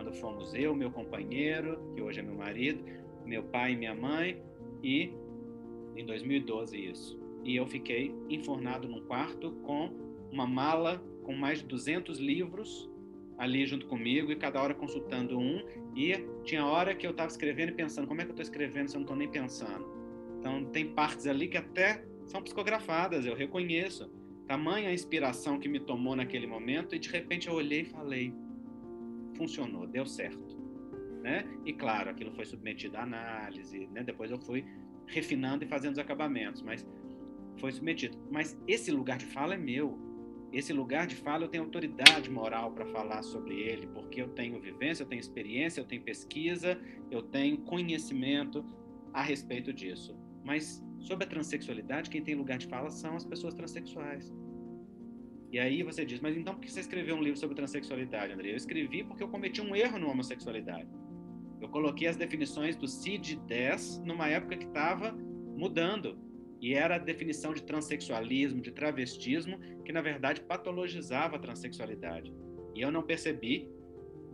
quando fomos eu, meu companheiro, que hoje é meu marido, meu pai e minha mãe, e em 2012 isso. E eu fiquei enfornado num quarto com uma mala com mais de 200 livros ali junto comigo e cada hora consultando um. E tinha hora que eu estava escrevendo e pensando, como é que eu estou escrevendo se eu não estou nem pensando? Então tem partes ali que até são psicografadas, eu reconheço. Tamanha a inspiração que me tomou naquele momento e de repente eu olhei e falei, funcionou, deu certo. Né? E claro, aquilo foi submetido à análise, né? depois eu fui refinando e fazendo os acabamentos, mas foi submetido. Mas esse lugar de fala é meu. Esse lugar de fala eu tenho autoridade moral para falar sobre ele, porque eu tenho vivência, eu tenho experiência, eu tenho pesquisa, eu tenho conhecimento a respeito disso. Mas sobre a transexualidade, quem tem lugar de fala são as pessoas transexuais. E aí você diz, mas então por que você escreveu um livro sobre transexualidade, André? Eu escrevi porque eu cometi um erro no homossexualidade. Eu coloquei as definições do CID-10 numa época que estava mudando. E era a definição de transexualismo, de travestismo, que na verdade patologizava a transexualidade. E eu não percebi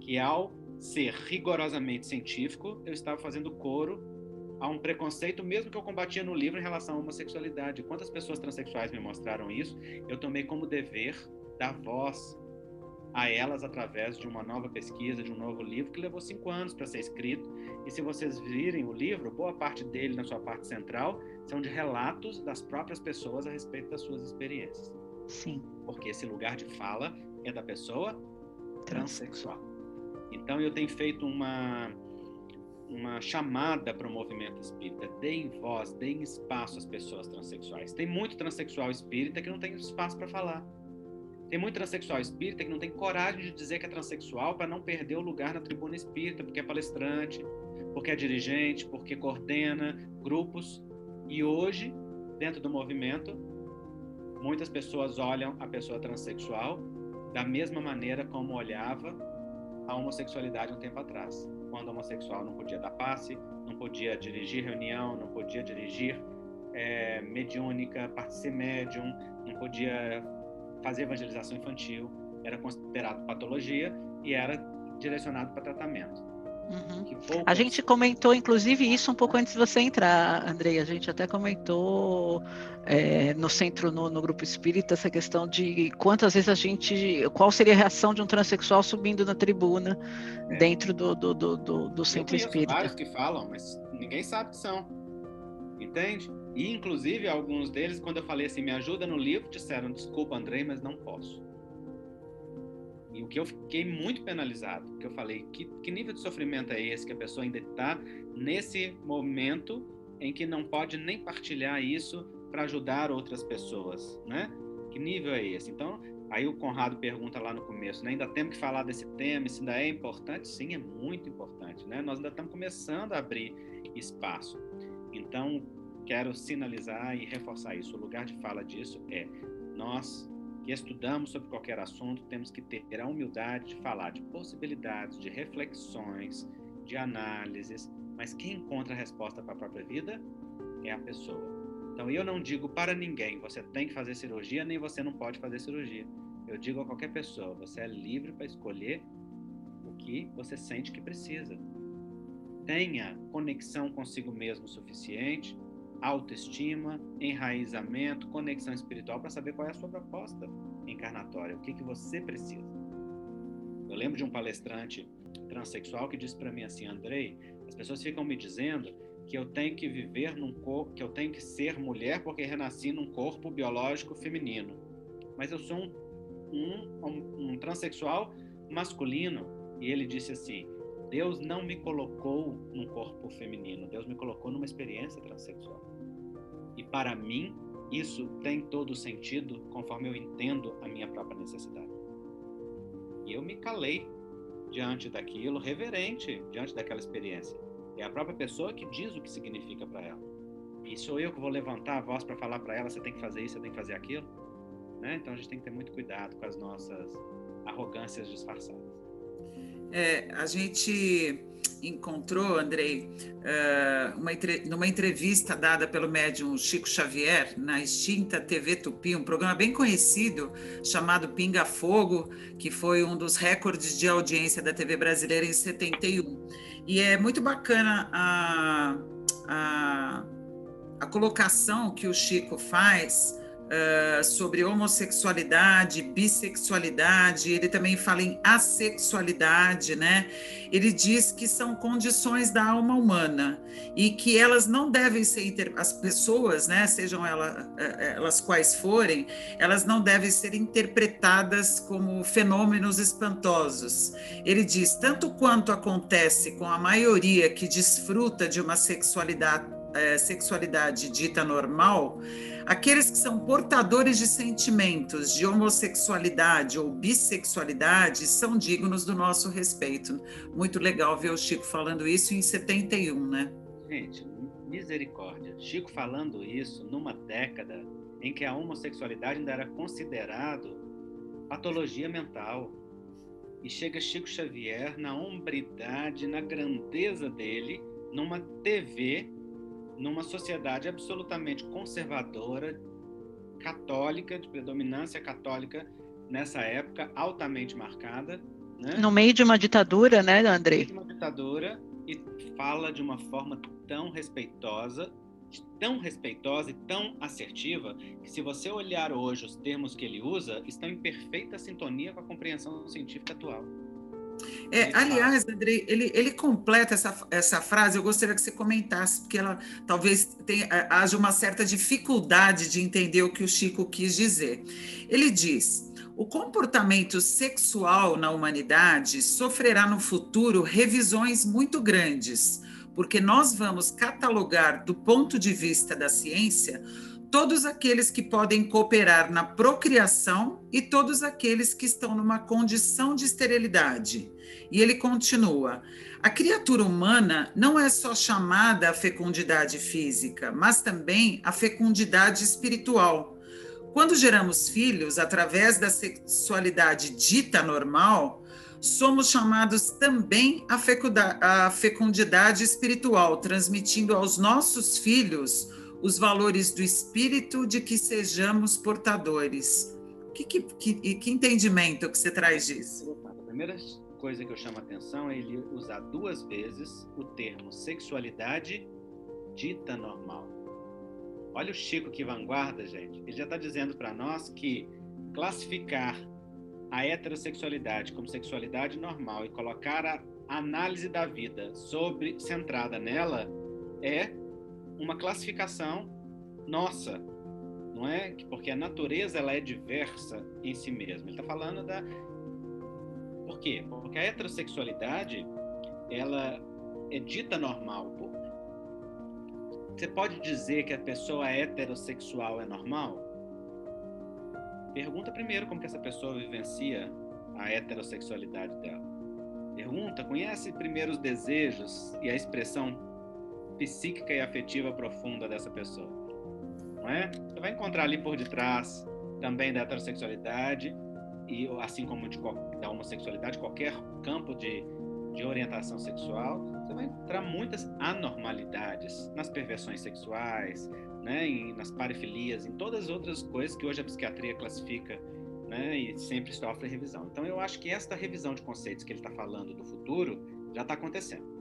que ao ser rigorosamente científico, eu estava fazendo coro a um preconceito, mesmo que eu combatia no livro em relação à homossexualidade. Quantas pessoas transexuais me mostraram isso? Eu tomei como dever dar voz a elas através de uma nova pesquisa, de um novo livro que levou cinco anos para ser escrito. E se vocês virem o livro, boa parte dele, na sua parte central, são de relatos das próprias pessoas a respeito das suas experiências. Sim. Porque esse lugar de fala é da pessoa transexual. Então eu tenho feito uma uma chamada para o movimento espírita. Deem voz, deem espaço às pessoas transexuais. Tem muito transexual espírita que não tem espaço para falar. Tem muito transexual espírita que não tem coragem de dizer que é transexual para não perder o lugar na tribuna espírita, porque é palestrante, porque é dirigente, porque coordena grupos. E hoje, dentro do movimento, muitas pessoas olham a pessoa transexual da mesma maneira como olhava a homossexualidade um tempo atrás, quando homossexual não podia dar passe, não podia dirigir reunião, não podia dirigir é, mediúnica, ser médium, não podia fazer evangelização infantil, era considerado patologia e era direcionado para tratamento. Uhum. Poucas... A gente comentou, inclusive, isso um pouco antes de você entrar, Andrei. A gente até comentou é, no centro, no, no, grupo espírita, essa questão de quantas vezes a gente. Qual seria a reação de um transexual subindo na tribuna é. dentro do, do, do, do, do centro Eu espírita? vários que falam, mas ninguém sabe que são. Entende? E, inclusive, alguns deles, quando eu falei assim, me ajuda no livro, disseram: desculpa, Andrei, mas não posso. E o que eu fiquei muito penalizado, que eu falei: que, que nível de sofrimento é esse que a pessoa ainda está nesse momento em que não pode nem partilhar isso para ajudar outras pessoas, né? Que nível é esse? Então, aí o Conrado pergunta lá no começo, né? ainda temos que falar desse tema, isso ainda é importante? Sim, é muito importante, né? Nós ainda estamos começando a abrir espaço. Então, quero sinalizar e reforçar isso. O lugar de fala disso é nós que estudamos sobre qualquer assunto temos que ter a humildade de falar de possibilidades, de reflexões, de análises, mas quem encontra a resposta para a própria vida é a pessoa. Então eu não digo para ninguém, você tem que fazer cirurgia, nem você não pode fazer cirurgia. Eu digo a qualquer pessoa, você é livre para escolher o que você sente que precisa. Tenha conexão consigo mesmo o suficiente autoestima, enraizamento, conexão espiritual para saber qual é a sua proposta encarnatória, o que, que você precisa. Eu lembro de um palestrante transexual que disse para mim assim, Andrei, as pessoas ficam me dizendo que eu tenho que viver num corpo, que eu tenho que ser mulher porque renasci num corpo biológico feminino. Mas eu sou um, um, um transexual masculino. E ele disse assim: Deus não me colocou num corpo feminino, Deus me colocou numa experiência transexual. E para mim, isso tem todo sentido conforme eu entendo a minha própria necessidade. E eu me calei diante daquilo, reverente diante daquela experiência. É a própria pessoa que diz o que significa para ela. E sou eu que vou levantar a voz para falar para ela: você tem que fazer isso, você tem que fazer aquilo. Né? Então a gente tem que ter muito cuidado com as nossas arrogâncias disfarçadas. É, a gente encontrou, Andrei, eh, uma, numa entrevista dada pelo médium Chico Xavier na extinta TV Tupi, um programa bem conhecido chamado Pinga Fogo, que foi um dos recordes de audiência da TV brasileira em 71. E é muito bacana a, a, a colocação que o Chico faz uh, sobre homossexualidade, bissexualidade, ele também fala em assexualidade, né? Ele diz que são condições da alma humana e que elas não devem ser inter... as pessoas, né, sejam elas, eh, elas quais forem, elas não devem ser interpretadas como fenômenos espantosos. Ele diz tanto quanto acontece com a maioria que desfruta de uma sexualidade é, sexualidade dita normal, aqueles que são portadores de sentimentos de homossexualidade ou bissexualidade são dignos do nosso respeito. Muito legal ver o Chico falando isso em 71, né? Gente, misericórdia. Chico falando isso numa década em que a homossexualidade ainda era considerado patologia mental. E chega Chico Xavier na hombridade, na grandeza dele, numa TV, numa sociedade absolutamente conservadora, católica, de predominância católica nessa época, altamente marcada. Né? No meio de uma ditadura, né, André? No meio de uma ditadura, e fala de uma forma tão respeitosa, tão respeitosa e tão assertiva, que se você olhar hoje os termos que ele usa, estão em perfeita sintonia com a compreensão científica atual. É, aliás, Andrei, ele, ele completa essa, essa frase, eu gostaria que você comentasse, porque ela talvez tenha, haja uma certa dificuldade de entender o que o Chico quis dizer. Ele diz: o comportamento sexual na humanidade sofrerá no futuro revisões muito grandes porque nós vamos catalogar, do ponto de vista da ciência, todos aqueles que podem cooperar na procriação e todos aqueles que estão numa condição de esterilidade. E ele continua: a criatura humana não é só chamada a fecundidade física, mas também a fecundidade espiritual. Quando geramos filhos através da sexualidade dita normal, somos chamados também à fecundidade espiritual, transmitindo aos nossos filhos os valores do espírito de que sejamos portadores. Que, que, que, que entendimento que você traz disso? A primeira coisa que eu chamo a atenção é ele usar duas vezes o termo sexualidade dita normal. Olha o Chico que vanguarda, gente. Ele já está dizendo para nós que classificar a heterossexualidade como sexualidade normal e colocar a análise da vida sobre centrada nela é uma classificação nossa, não é? Porque a natureza ela é diversa em si mesma. Ele está falando da por quê? Porque a heterossexualidade ela é dita normal. Você pode dizer que a pessoa heterossexual é normal? Pergunta primeiro como que essa pessoa vivencia a heterossexualidade dela. Pergunta, conhece primeiro os desejos e a expressão psíquica e afetiva profunda dessa pessoa. Não é? Você vai encontrar ali por detrás também da heterossexualidade e assim como de, da homossexualidade, qualquer campo de, de orientação sexual, você vai encontrar muitas anormalidades nas perversões sexuais, né, nas parafilias, em todas as outras coisas que hoje a psiquiatria classifica né, e sempre sofre revisão. Então, eu acho que esta revisão de conceitos que ele está falando do futuro já está acontecendo.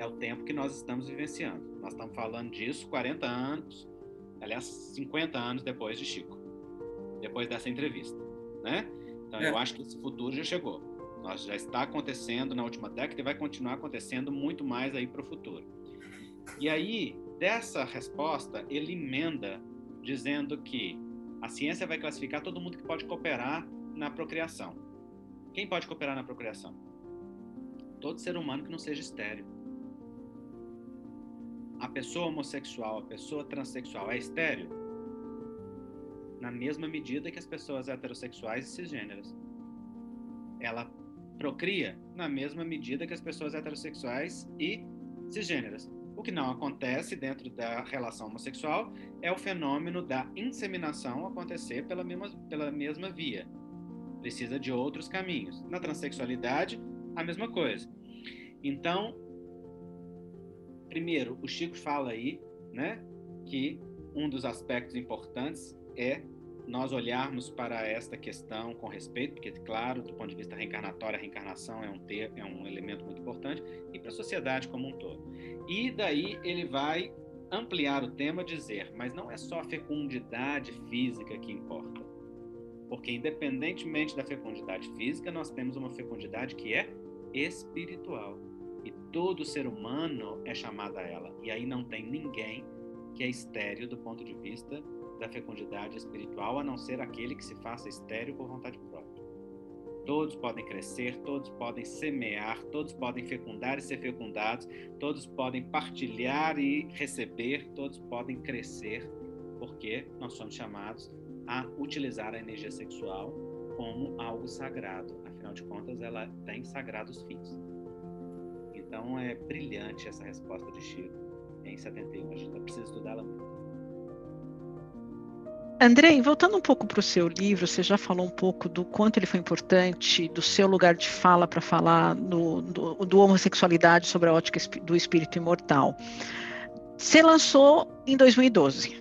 É o tempo que nós estamos vivenciando. Nós estamos falando disso 40 anos, aliás, 50 anos depois de Chico, depois dessa entrevista. Né? Então, é. eu acho que esse futuro já chegou. Nós já está acontecendo na última década e vai continuar acontecendo muito mais aí para o futuro. E aí, dessa resposta, ele emenda dizendo que a ciência vai classificar todo mundo que pode cooperar na procriação. Quem pode cooperar na procriação? Todo ser humano que não seja estéreo. A pessoa homossexual, a pessoa transexual é estéreo? Na mesma medida que as pessoas heterossexuais e cisgêneras. Ela procria na mesma medida que as pessoas heterossexuais e cisgêneras. O que não acontece dentro da relação homossexual é o fenômeno da inseminação acontecer pela mesma, pela mesma via. Precisa de outros caminhos. Na transexualidade, a mesma coisa. Então, primeiro, o Chico fala aí, né, que um dos aspectos importantes é nós olharmos para esta questão com respeito, porque, claro, do ponto de vista reencarnatório, a reencarnação é um, ter, é um elemento muito importante, e para a sociedade como um todo. E daí ele vai ampliar o tema, dizer, mas não é só a fecundidade física que importa. Porque, independentemente da fecundidade física, nós temos uma fecundidade que é espiritual. Todo ser humano é chamado a ela. E aí não tem ninguém que é estéreo do ponto de vista da fecundidade espiritual, a não ser aquele que se faça estéreo por vontade própria. Todos podem crescer, todos podem semear, todos podem fecundar e ser fecundados, todos podem partilhar e receber, todos podem crescer, porque nós somos chamados a utilizar a energia sexual como algo sagrado. Afinal de contas, ela tem sagrados fins. Então é brilhante essa resposta de Chico em 71. A gente precisa estudá-la muito. Andrei, voltando um pouco para o seu livro, você já falou um pouco do quanto ele foi importante, do seu lugar de fala para falar no, do, do, homossexualidade sobre a ótica do espírito imortal. Você lançou em 2012.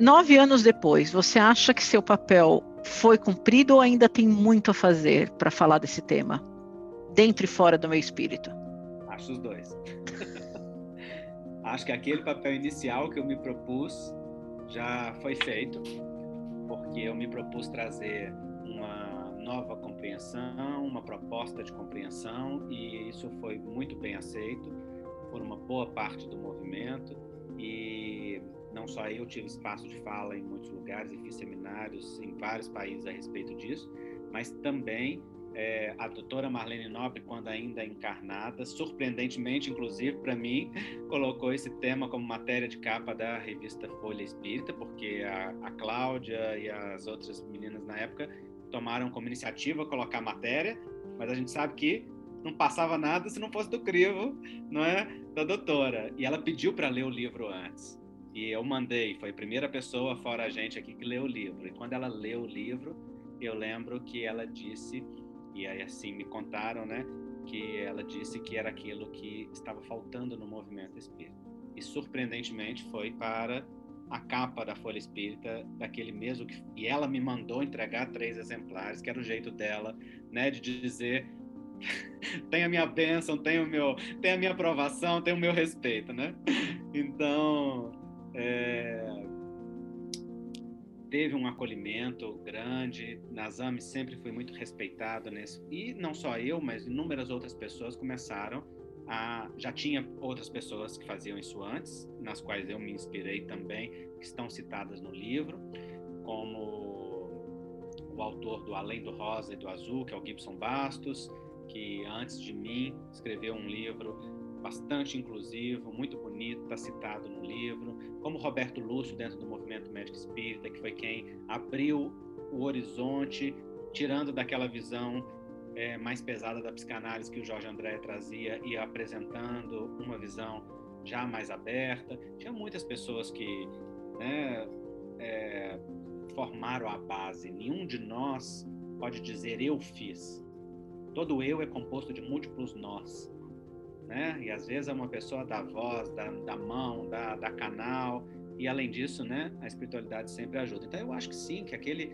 Nove anos depois, você acha que seu papel foi cumprido ou ainda tem muito a fazer para falar desse tema, dentro e fora do meu espírito? Acho os dois. Acho que aquele papel inicial que eu me propus já foi feito, porque eu me propus trazer uma nova compreensão, uma proposta de compreensão, e isso foi muito bem aceito por uma boa parte do movimento. E não só eu tive espaço de fala em muitos lugares e fiz seminários em vários países a respeito disso, mas também é, a doutora Marlene Nobre, quando ainda encarnada, surpreendentemente, inclusive para mim, [laughs] colocou esse tema como matéria de capa da revista Folha Espírita, porque a, a Cláudia e as outras meninas na época tomaram como iniciativa colocar matéria, mas a gente sabe que não passava nada se não fosse do crivo, não é, da doutora. E ela pediu para ler o livro antes. E eu mandei, foi a primeira pessoa fora a gente aqui que leu o livro. E quando ela leu o livro, eu lembro que ela disse e aí assim me contaram, né, que ela disse que era aquilo que estava faltando no movimento espírita. E surpreendentemente foi para a capa da Folha Espírita daquele mesmo que e ela me mandou entregar três exemplares, que era o jeito dela, né, de dizer [laughs] tem a minha bênção, tem o meu, tem a minha aprovação, tem o meu respeito, né? Então, é, teve um acolhimento grande. Nazami sempre foi muito respeitado nesse. E não só eu, mas inúmeras outras pessoas começaram a. Já tinha outras pessoas que faziam isso antes, nas quais eu me inspirei também, que estão citadas no livro, como o autor do Além do Rosa e do Azul, que é o Gibson Bastos, que antes de mim escreveu um livro bastante inclusivo, muito bonito, está citado no livro, como Roberto Lúcio dentro do movimento médico espírita, que foi quem abriu o horizonte, tirando daquela visão é, mais pesada da psicanálise que o Jorge André trazia e apresentando uma visão já mais aberta. Tinha muitas pessoas que né, é, formaram a base. Nenhum de nós pode dizer eu fiz. Todo eu é composto de múltiplos nós né? E às vezes é uma pessoa da voz, da, da mão, da, da canal, e além disso, né, a espiritualidade sempre ajuda. Então eu acho que sim, que aquele,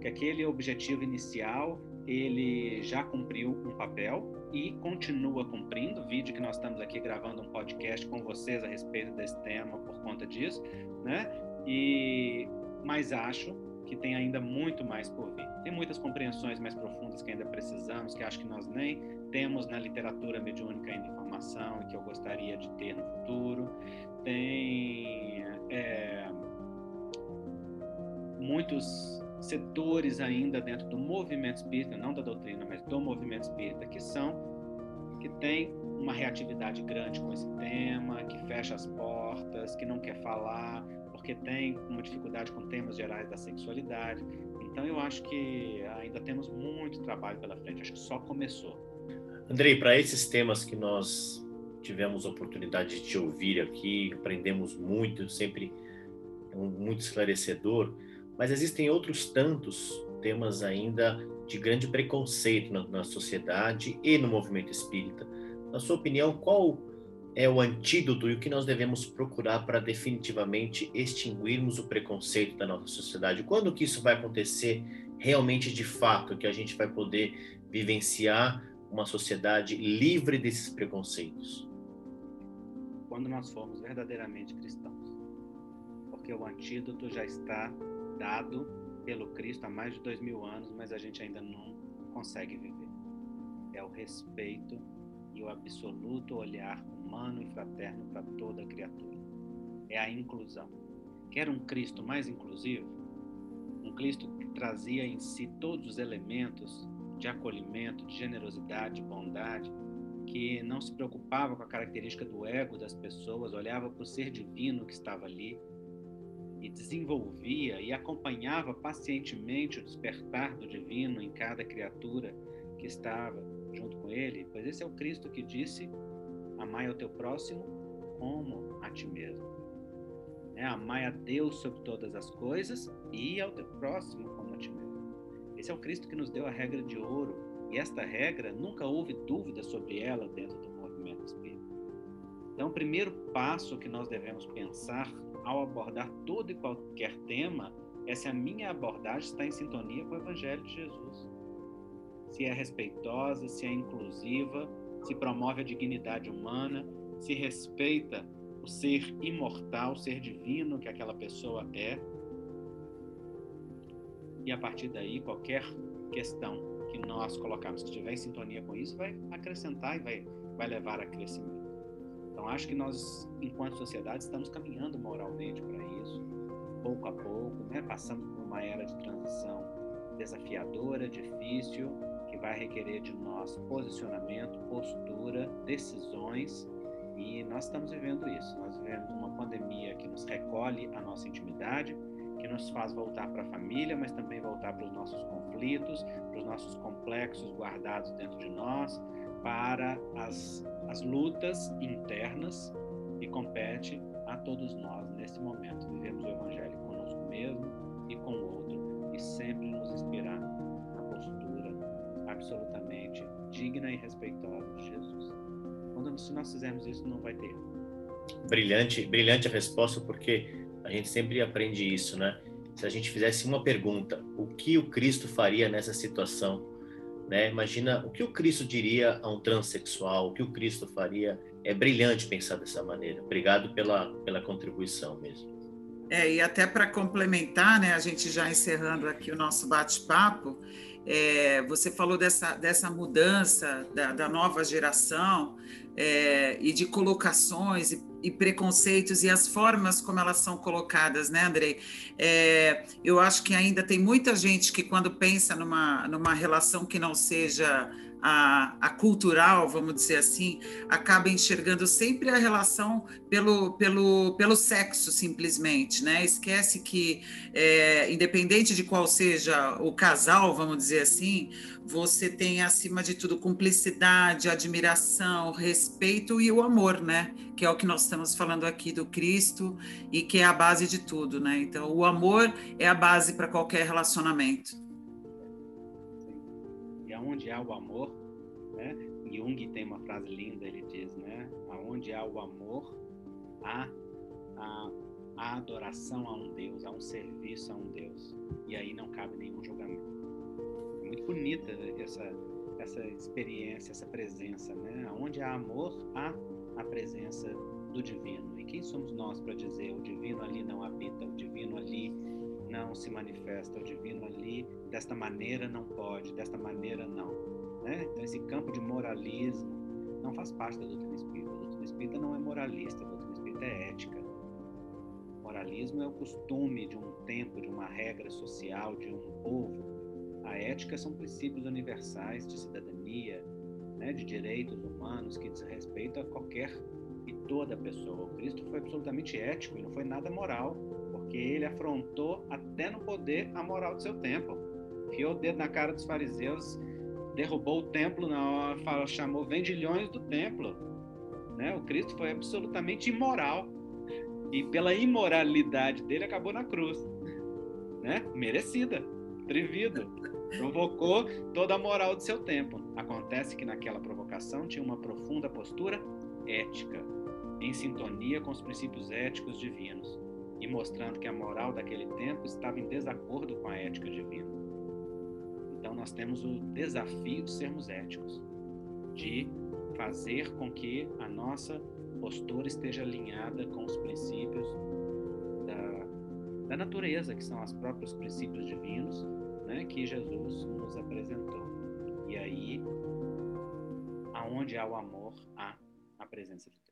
que aquele objetivo inicial ele já cumpriu um papel e continua cumprindo. Vídeo que nós estamos aqui gravando um podcast com vocês a respeito desse tema por conta disso, né? E mas acho que tem ainda muito mais por vir. Tem muitas compreensões mais profundas que ainda precisamos, que acho que nós nem temos na literatura mediúnica ainda informação e que eu gostaria de ter no futuro. Tem é, muitos setores ainda dentro do movimento espírita, não da doutrina, mas do movimento espírita, que são que tem uma reatividade grande com esse tema, que fecha as portas, que não quer falar, porque tem uma dificuldade com temas gerais da sexualidade. Então eu acho que ainda temos muito trabalho pela frente, acho que só começou. Andrei, para esses temas que nós tivemos oportunidade de te ouvir aqui, aprendemos muito, sempre muito esclarecedor, mas existem outros tantos temas ainda de grande preconceito na, na sociedade e no movimento espírita. Na sua opinião, qual é o antídoto e o que nós devemos procurar para definitivamente extinguirmos o preconceito da nossa sociedade? Quando que isso vai acontecer realmente de fato, que a gente vai poder vivenciar uma sociedade livre desses preconceitos? Quando nós formos verdadeiramente cristãos. Porque o antídoto já está dado pelo Cristo há mais de dois mil anos, mas a gente ainda não consegue viver. É o respeito e o absoluto olhar humano e fraterno para toda criatura. É a inclusão. Quer um Cristo mais inclusivo? Um Cristo que trazia em si todos os elementos de acolhimento, de generosidade, de bondade, que não se preocupava com a característica do ego das pessoas, olhava para o ser divino que estava ali e desenvolvia e acompanhava pacientemente o despertar do divino em cada criatura que estava junto com ele, pois esse é o Cristo que disse: Amai ao teu próximo como a ti mesmo. É, amai a Deus sobre todas as coisas e ao teu próximo como. Esse é o Cristo que nos deu a regra de ouro, e esta regra nunca houve dúvida sobre ela dentro do movimento espírita. Então, o primeiro passo que nós devemos pensar ao abordar todo e qualquer tema é se a minha abordagem está em sintonia com o Evangelho de Jesus. Se é respeitosa, se é inclusiva, se promove a dignidade humana, se respeita o ser imortal, o ser divino que aquela pessoa é. E a partir daí, qualquer questão que nós colocarmos que estiver em sintonia com isso vai acrescentar e vai, vai levar a crescimento. Então, acho que nós, enquanto sociedade, estamos caminhando moralmente para isso, pouco a pouco, né? passando por uma era de transição desafiadora, difícil, que vai requerer de nós posicionamento, postura, decisões, e nós estamos vivendo isso. Nós vivemos uma pandemia que nos recolhe a nossa intimidade, que nos faz voltar para a família, mas também voltar para os nossos conflitos, para os nossos complexos guardados dentro de nós, para as, as lutas internas que compete a todos nós nesse momento. Vivemos o Evangelho conosco mesmo e com o outro e sempre nos inspirar na postura absolutamente digna e respeitosa de Jesus. Quando se nós fizermos isso, não vai ter. Brilhante, brilhante a resposta, porque gente sempre aprende isso, né? Se a gente fizesse uma pergunta, o que o Cristo faria nessa situação? Né? Imagina o que o Cristo diria a um transexual, o que o Cristo faria. É brilhante pensar dessa maneira. Obrigado pela, pela contribuição mesmo. É, e até para complementar, né, a gente já encerrando aqui o nosso bate-papo, é, você falou dessa, dessa mudança da, da nova geração é, e de colocações e, e, preconceitos e as formas como elas são colocadas, né, Andrei? É, eu acho que ainda tem muita gente que, quando pensa numa, numa relação que não seja a, a, cultural, vamos dizer assim, acaba enxergando sempre a relação pelo, pelo, pelo sexo, simplesmente, né? Esquece que, é, independente de qual seja o casal, vamos dizer assim, você tem, acima de tudo, cumplicidade, admiração, respeito e o amor, né? Que é o que nós estamos falando aqui do Cristo e que é a base de tudo, né? Então, o amor é a base para qualquer relacionamento aonde há o amor, né? Jung tem uma frase linda, ele diz, né? Aonde há o amor, há a, a adoração a um Deus, há um serviço a um Deus. E aí não cabe nenhum julgamento. É muito bonita essa essa experiência, essa presença, né? Onde há amor, há a presença do divino. E quem somos nós para dizer o divino ali não habita, o divino ali não se manifesta, o divino ali desta maneira não pode, desta maneira não. Né? Então, esse campo de moralismo não faz parte da doutrina espírita. A doutrina espírita não é moralista, a doutrina espírita é ética. moralismo é o costume de um tempo, de uma regra social, de um povo. A ética são princípios universais de cidadania, né, de direitos humanos que diz respeito a qualquer e toda pessoa. O Cristo foi absolutamente ético e não foi nada moral porque ele afrontou até no poder a moral do seu tempo. Enfiou o dedo na cara dos fariseus, derrubou o templo na hora, falou, chamou vendilhões do templo. Né? O Cristo foi absolutamente imoral. E pela imoralidade dele acabou na cruz. Né? Merecida, atrevido. Provocou toda a moral do seu tempo. Acontece que naquela provocação tinha uma profunda postura ética, em sintonia com os princípios éticos divinos e mostrando que a moral daquele tempo estava em desacordo com a ética divina. Então nós temos o desafio de sermos éticos, de fazer com que a nossa postura esteja alinhada com os princípios da, da natureza, que são os próprios princípios divinos, né, que Jesus nos apresentou. E aí, aonde há o amor, há a presença de Deus.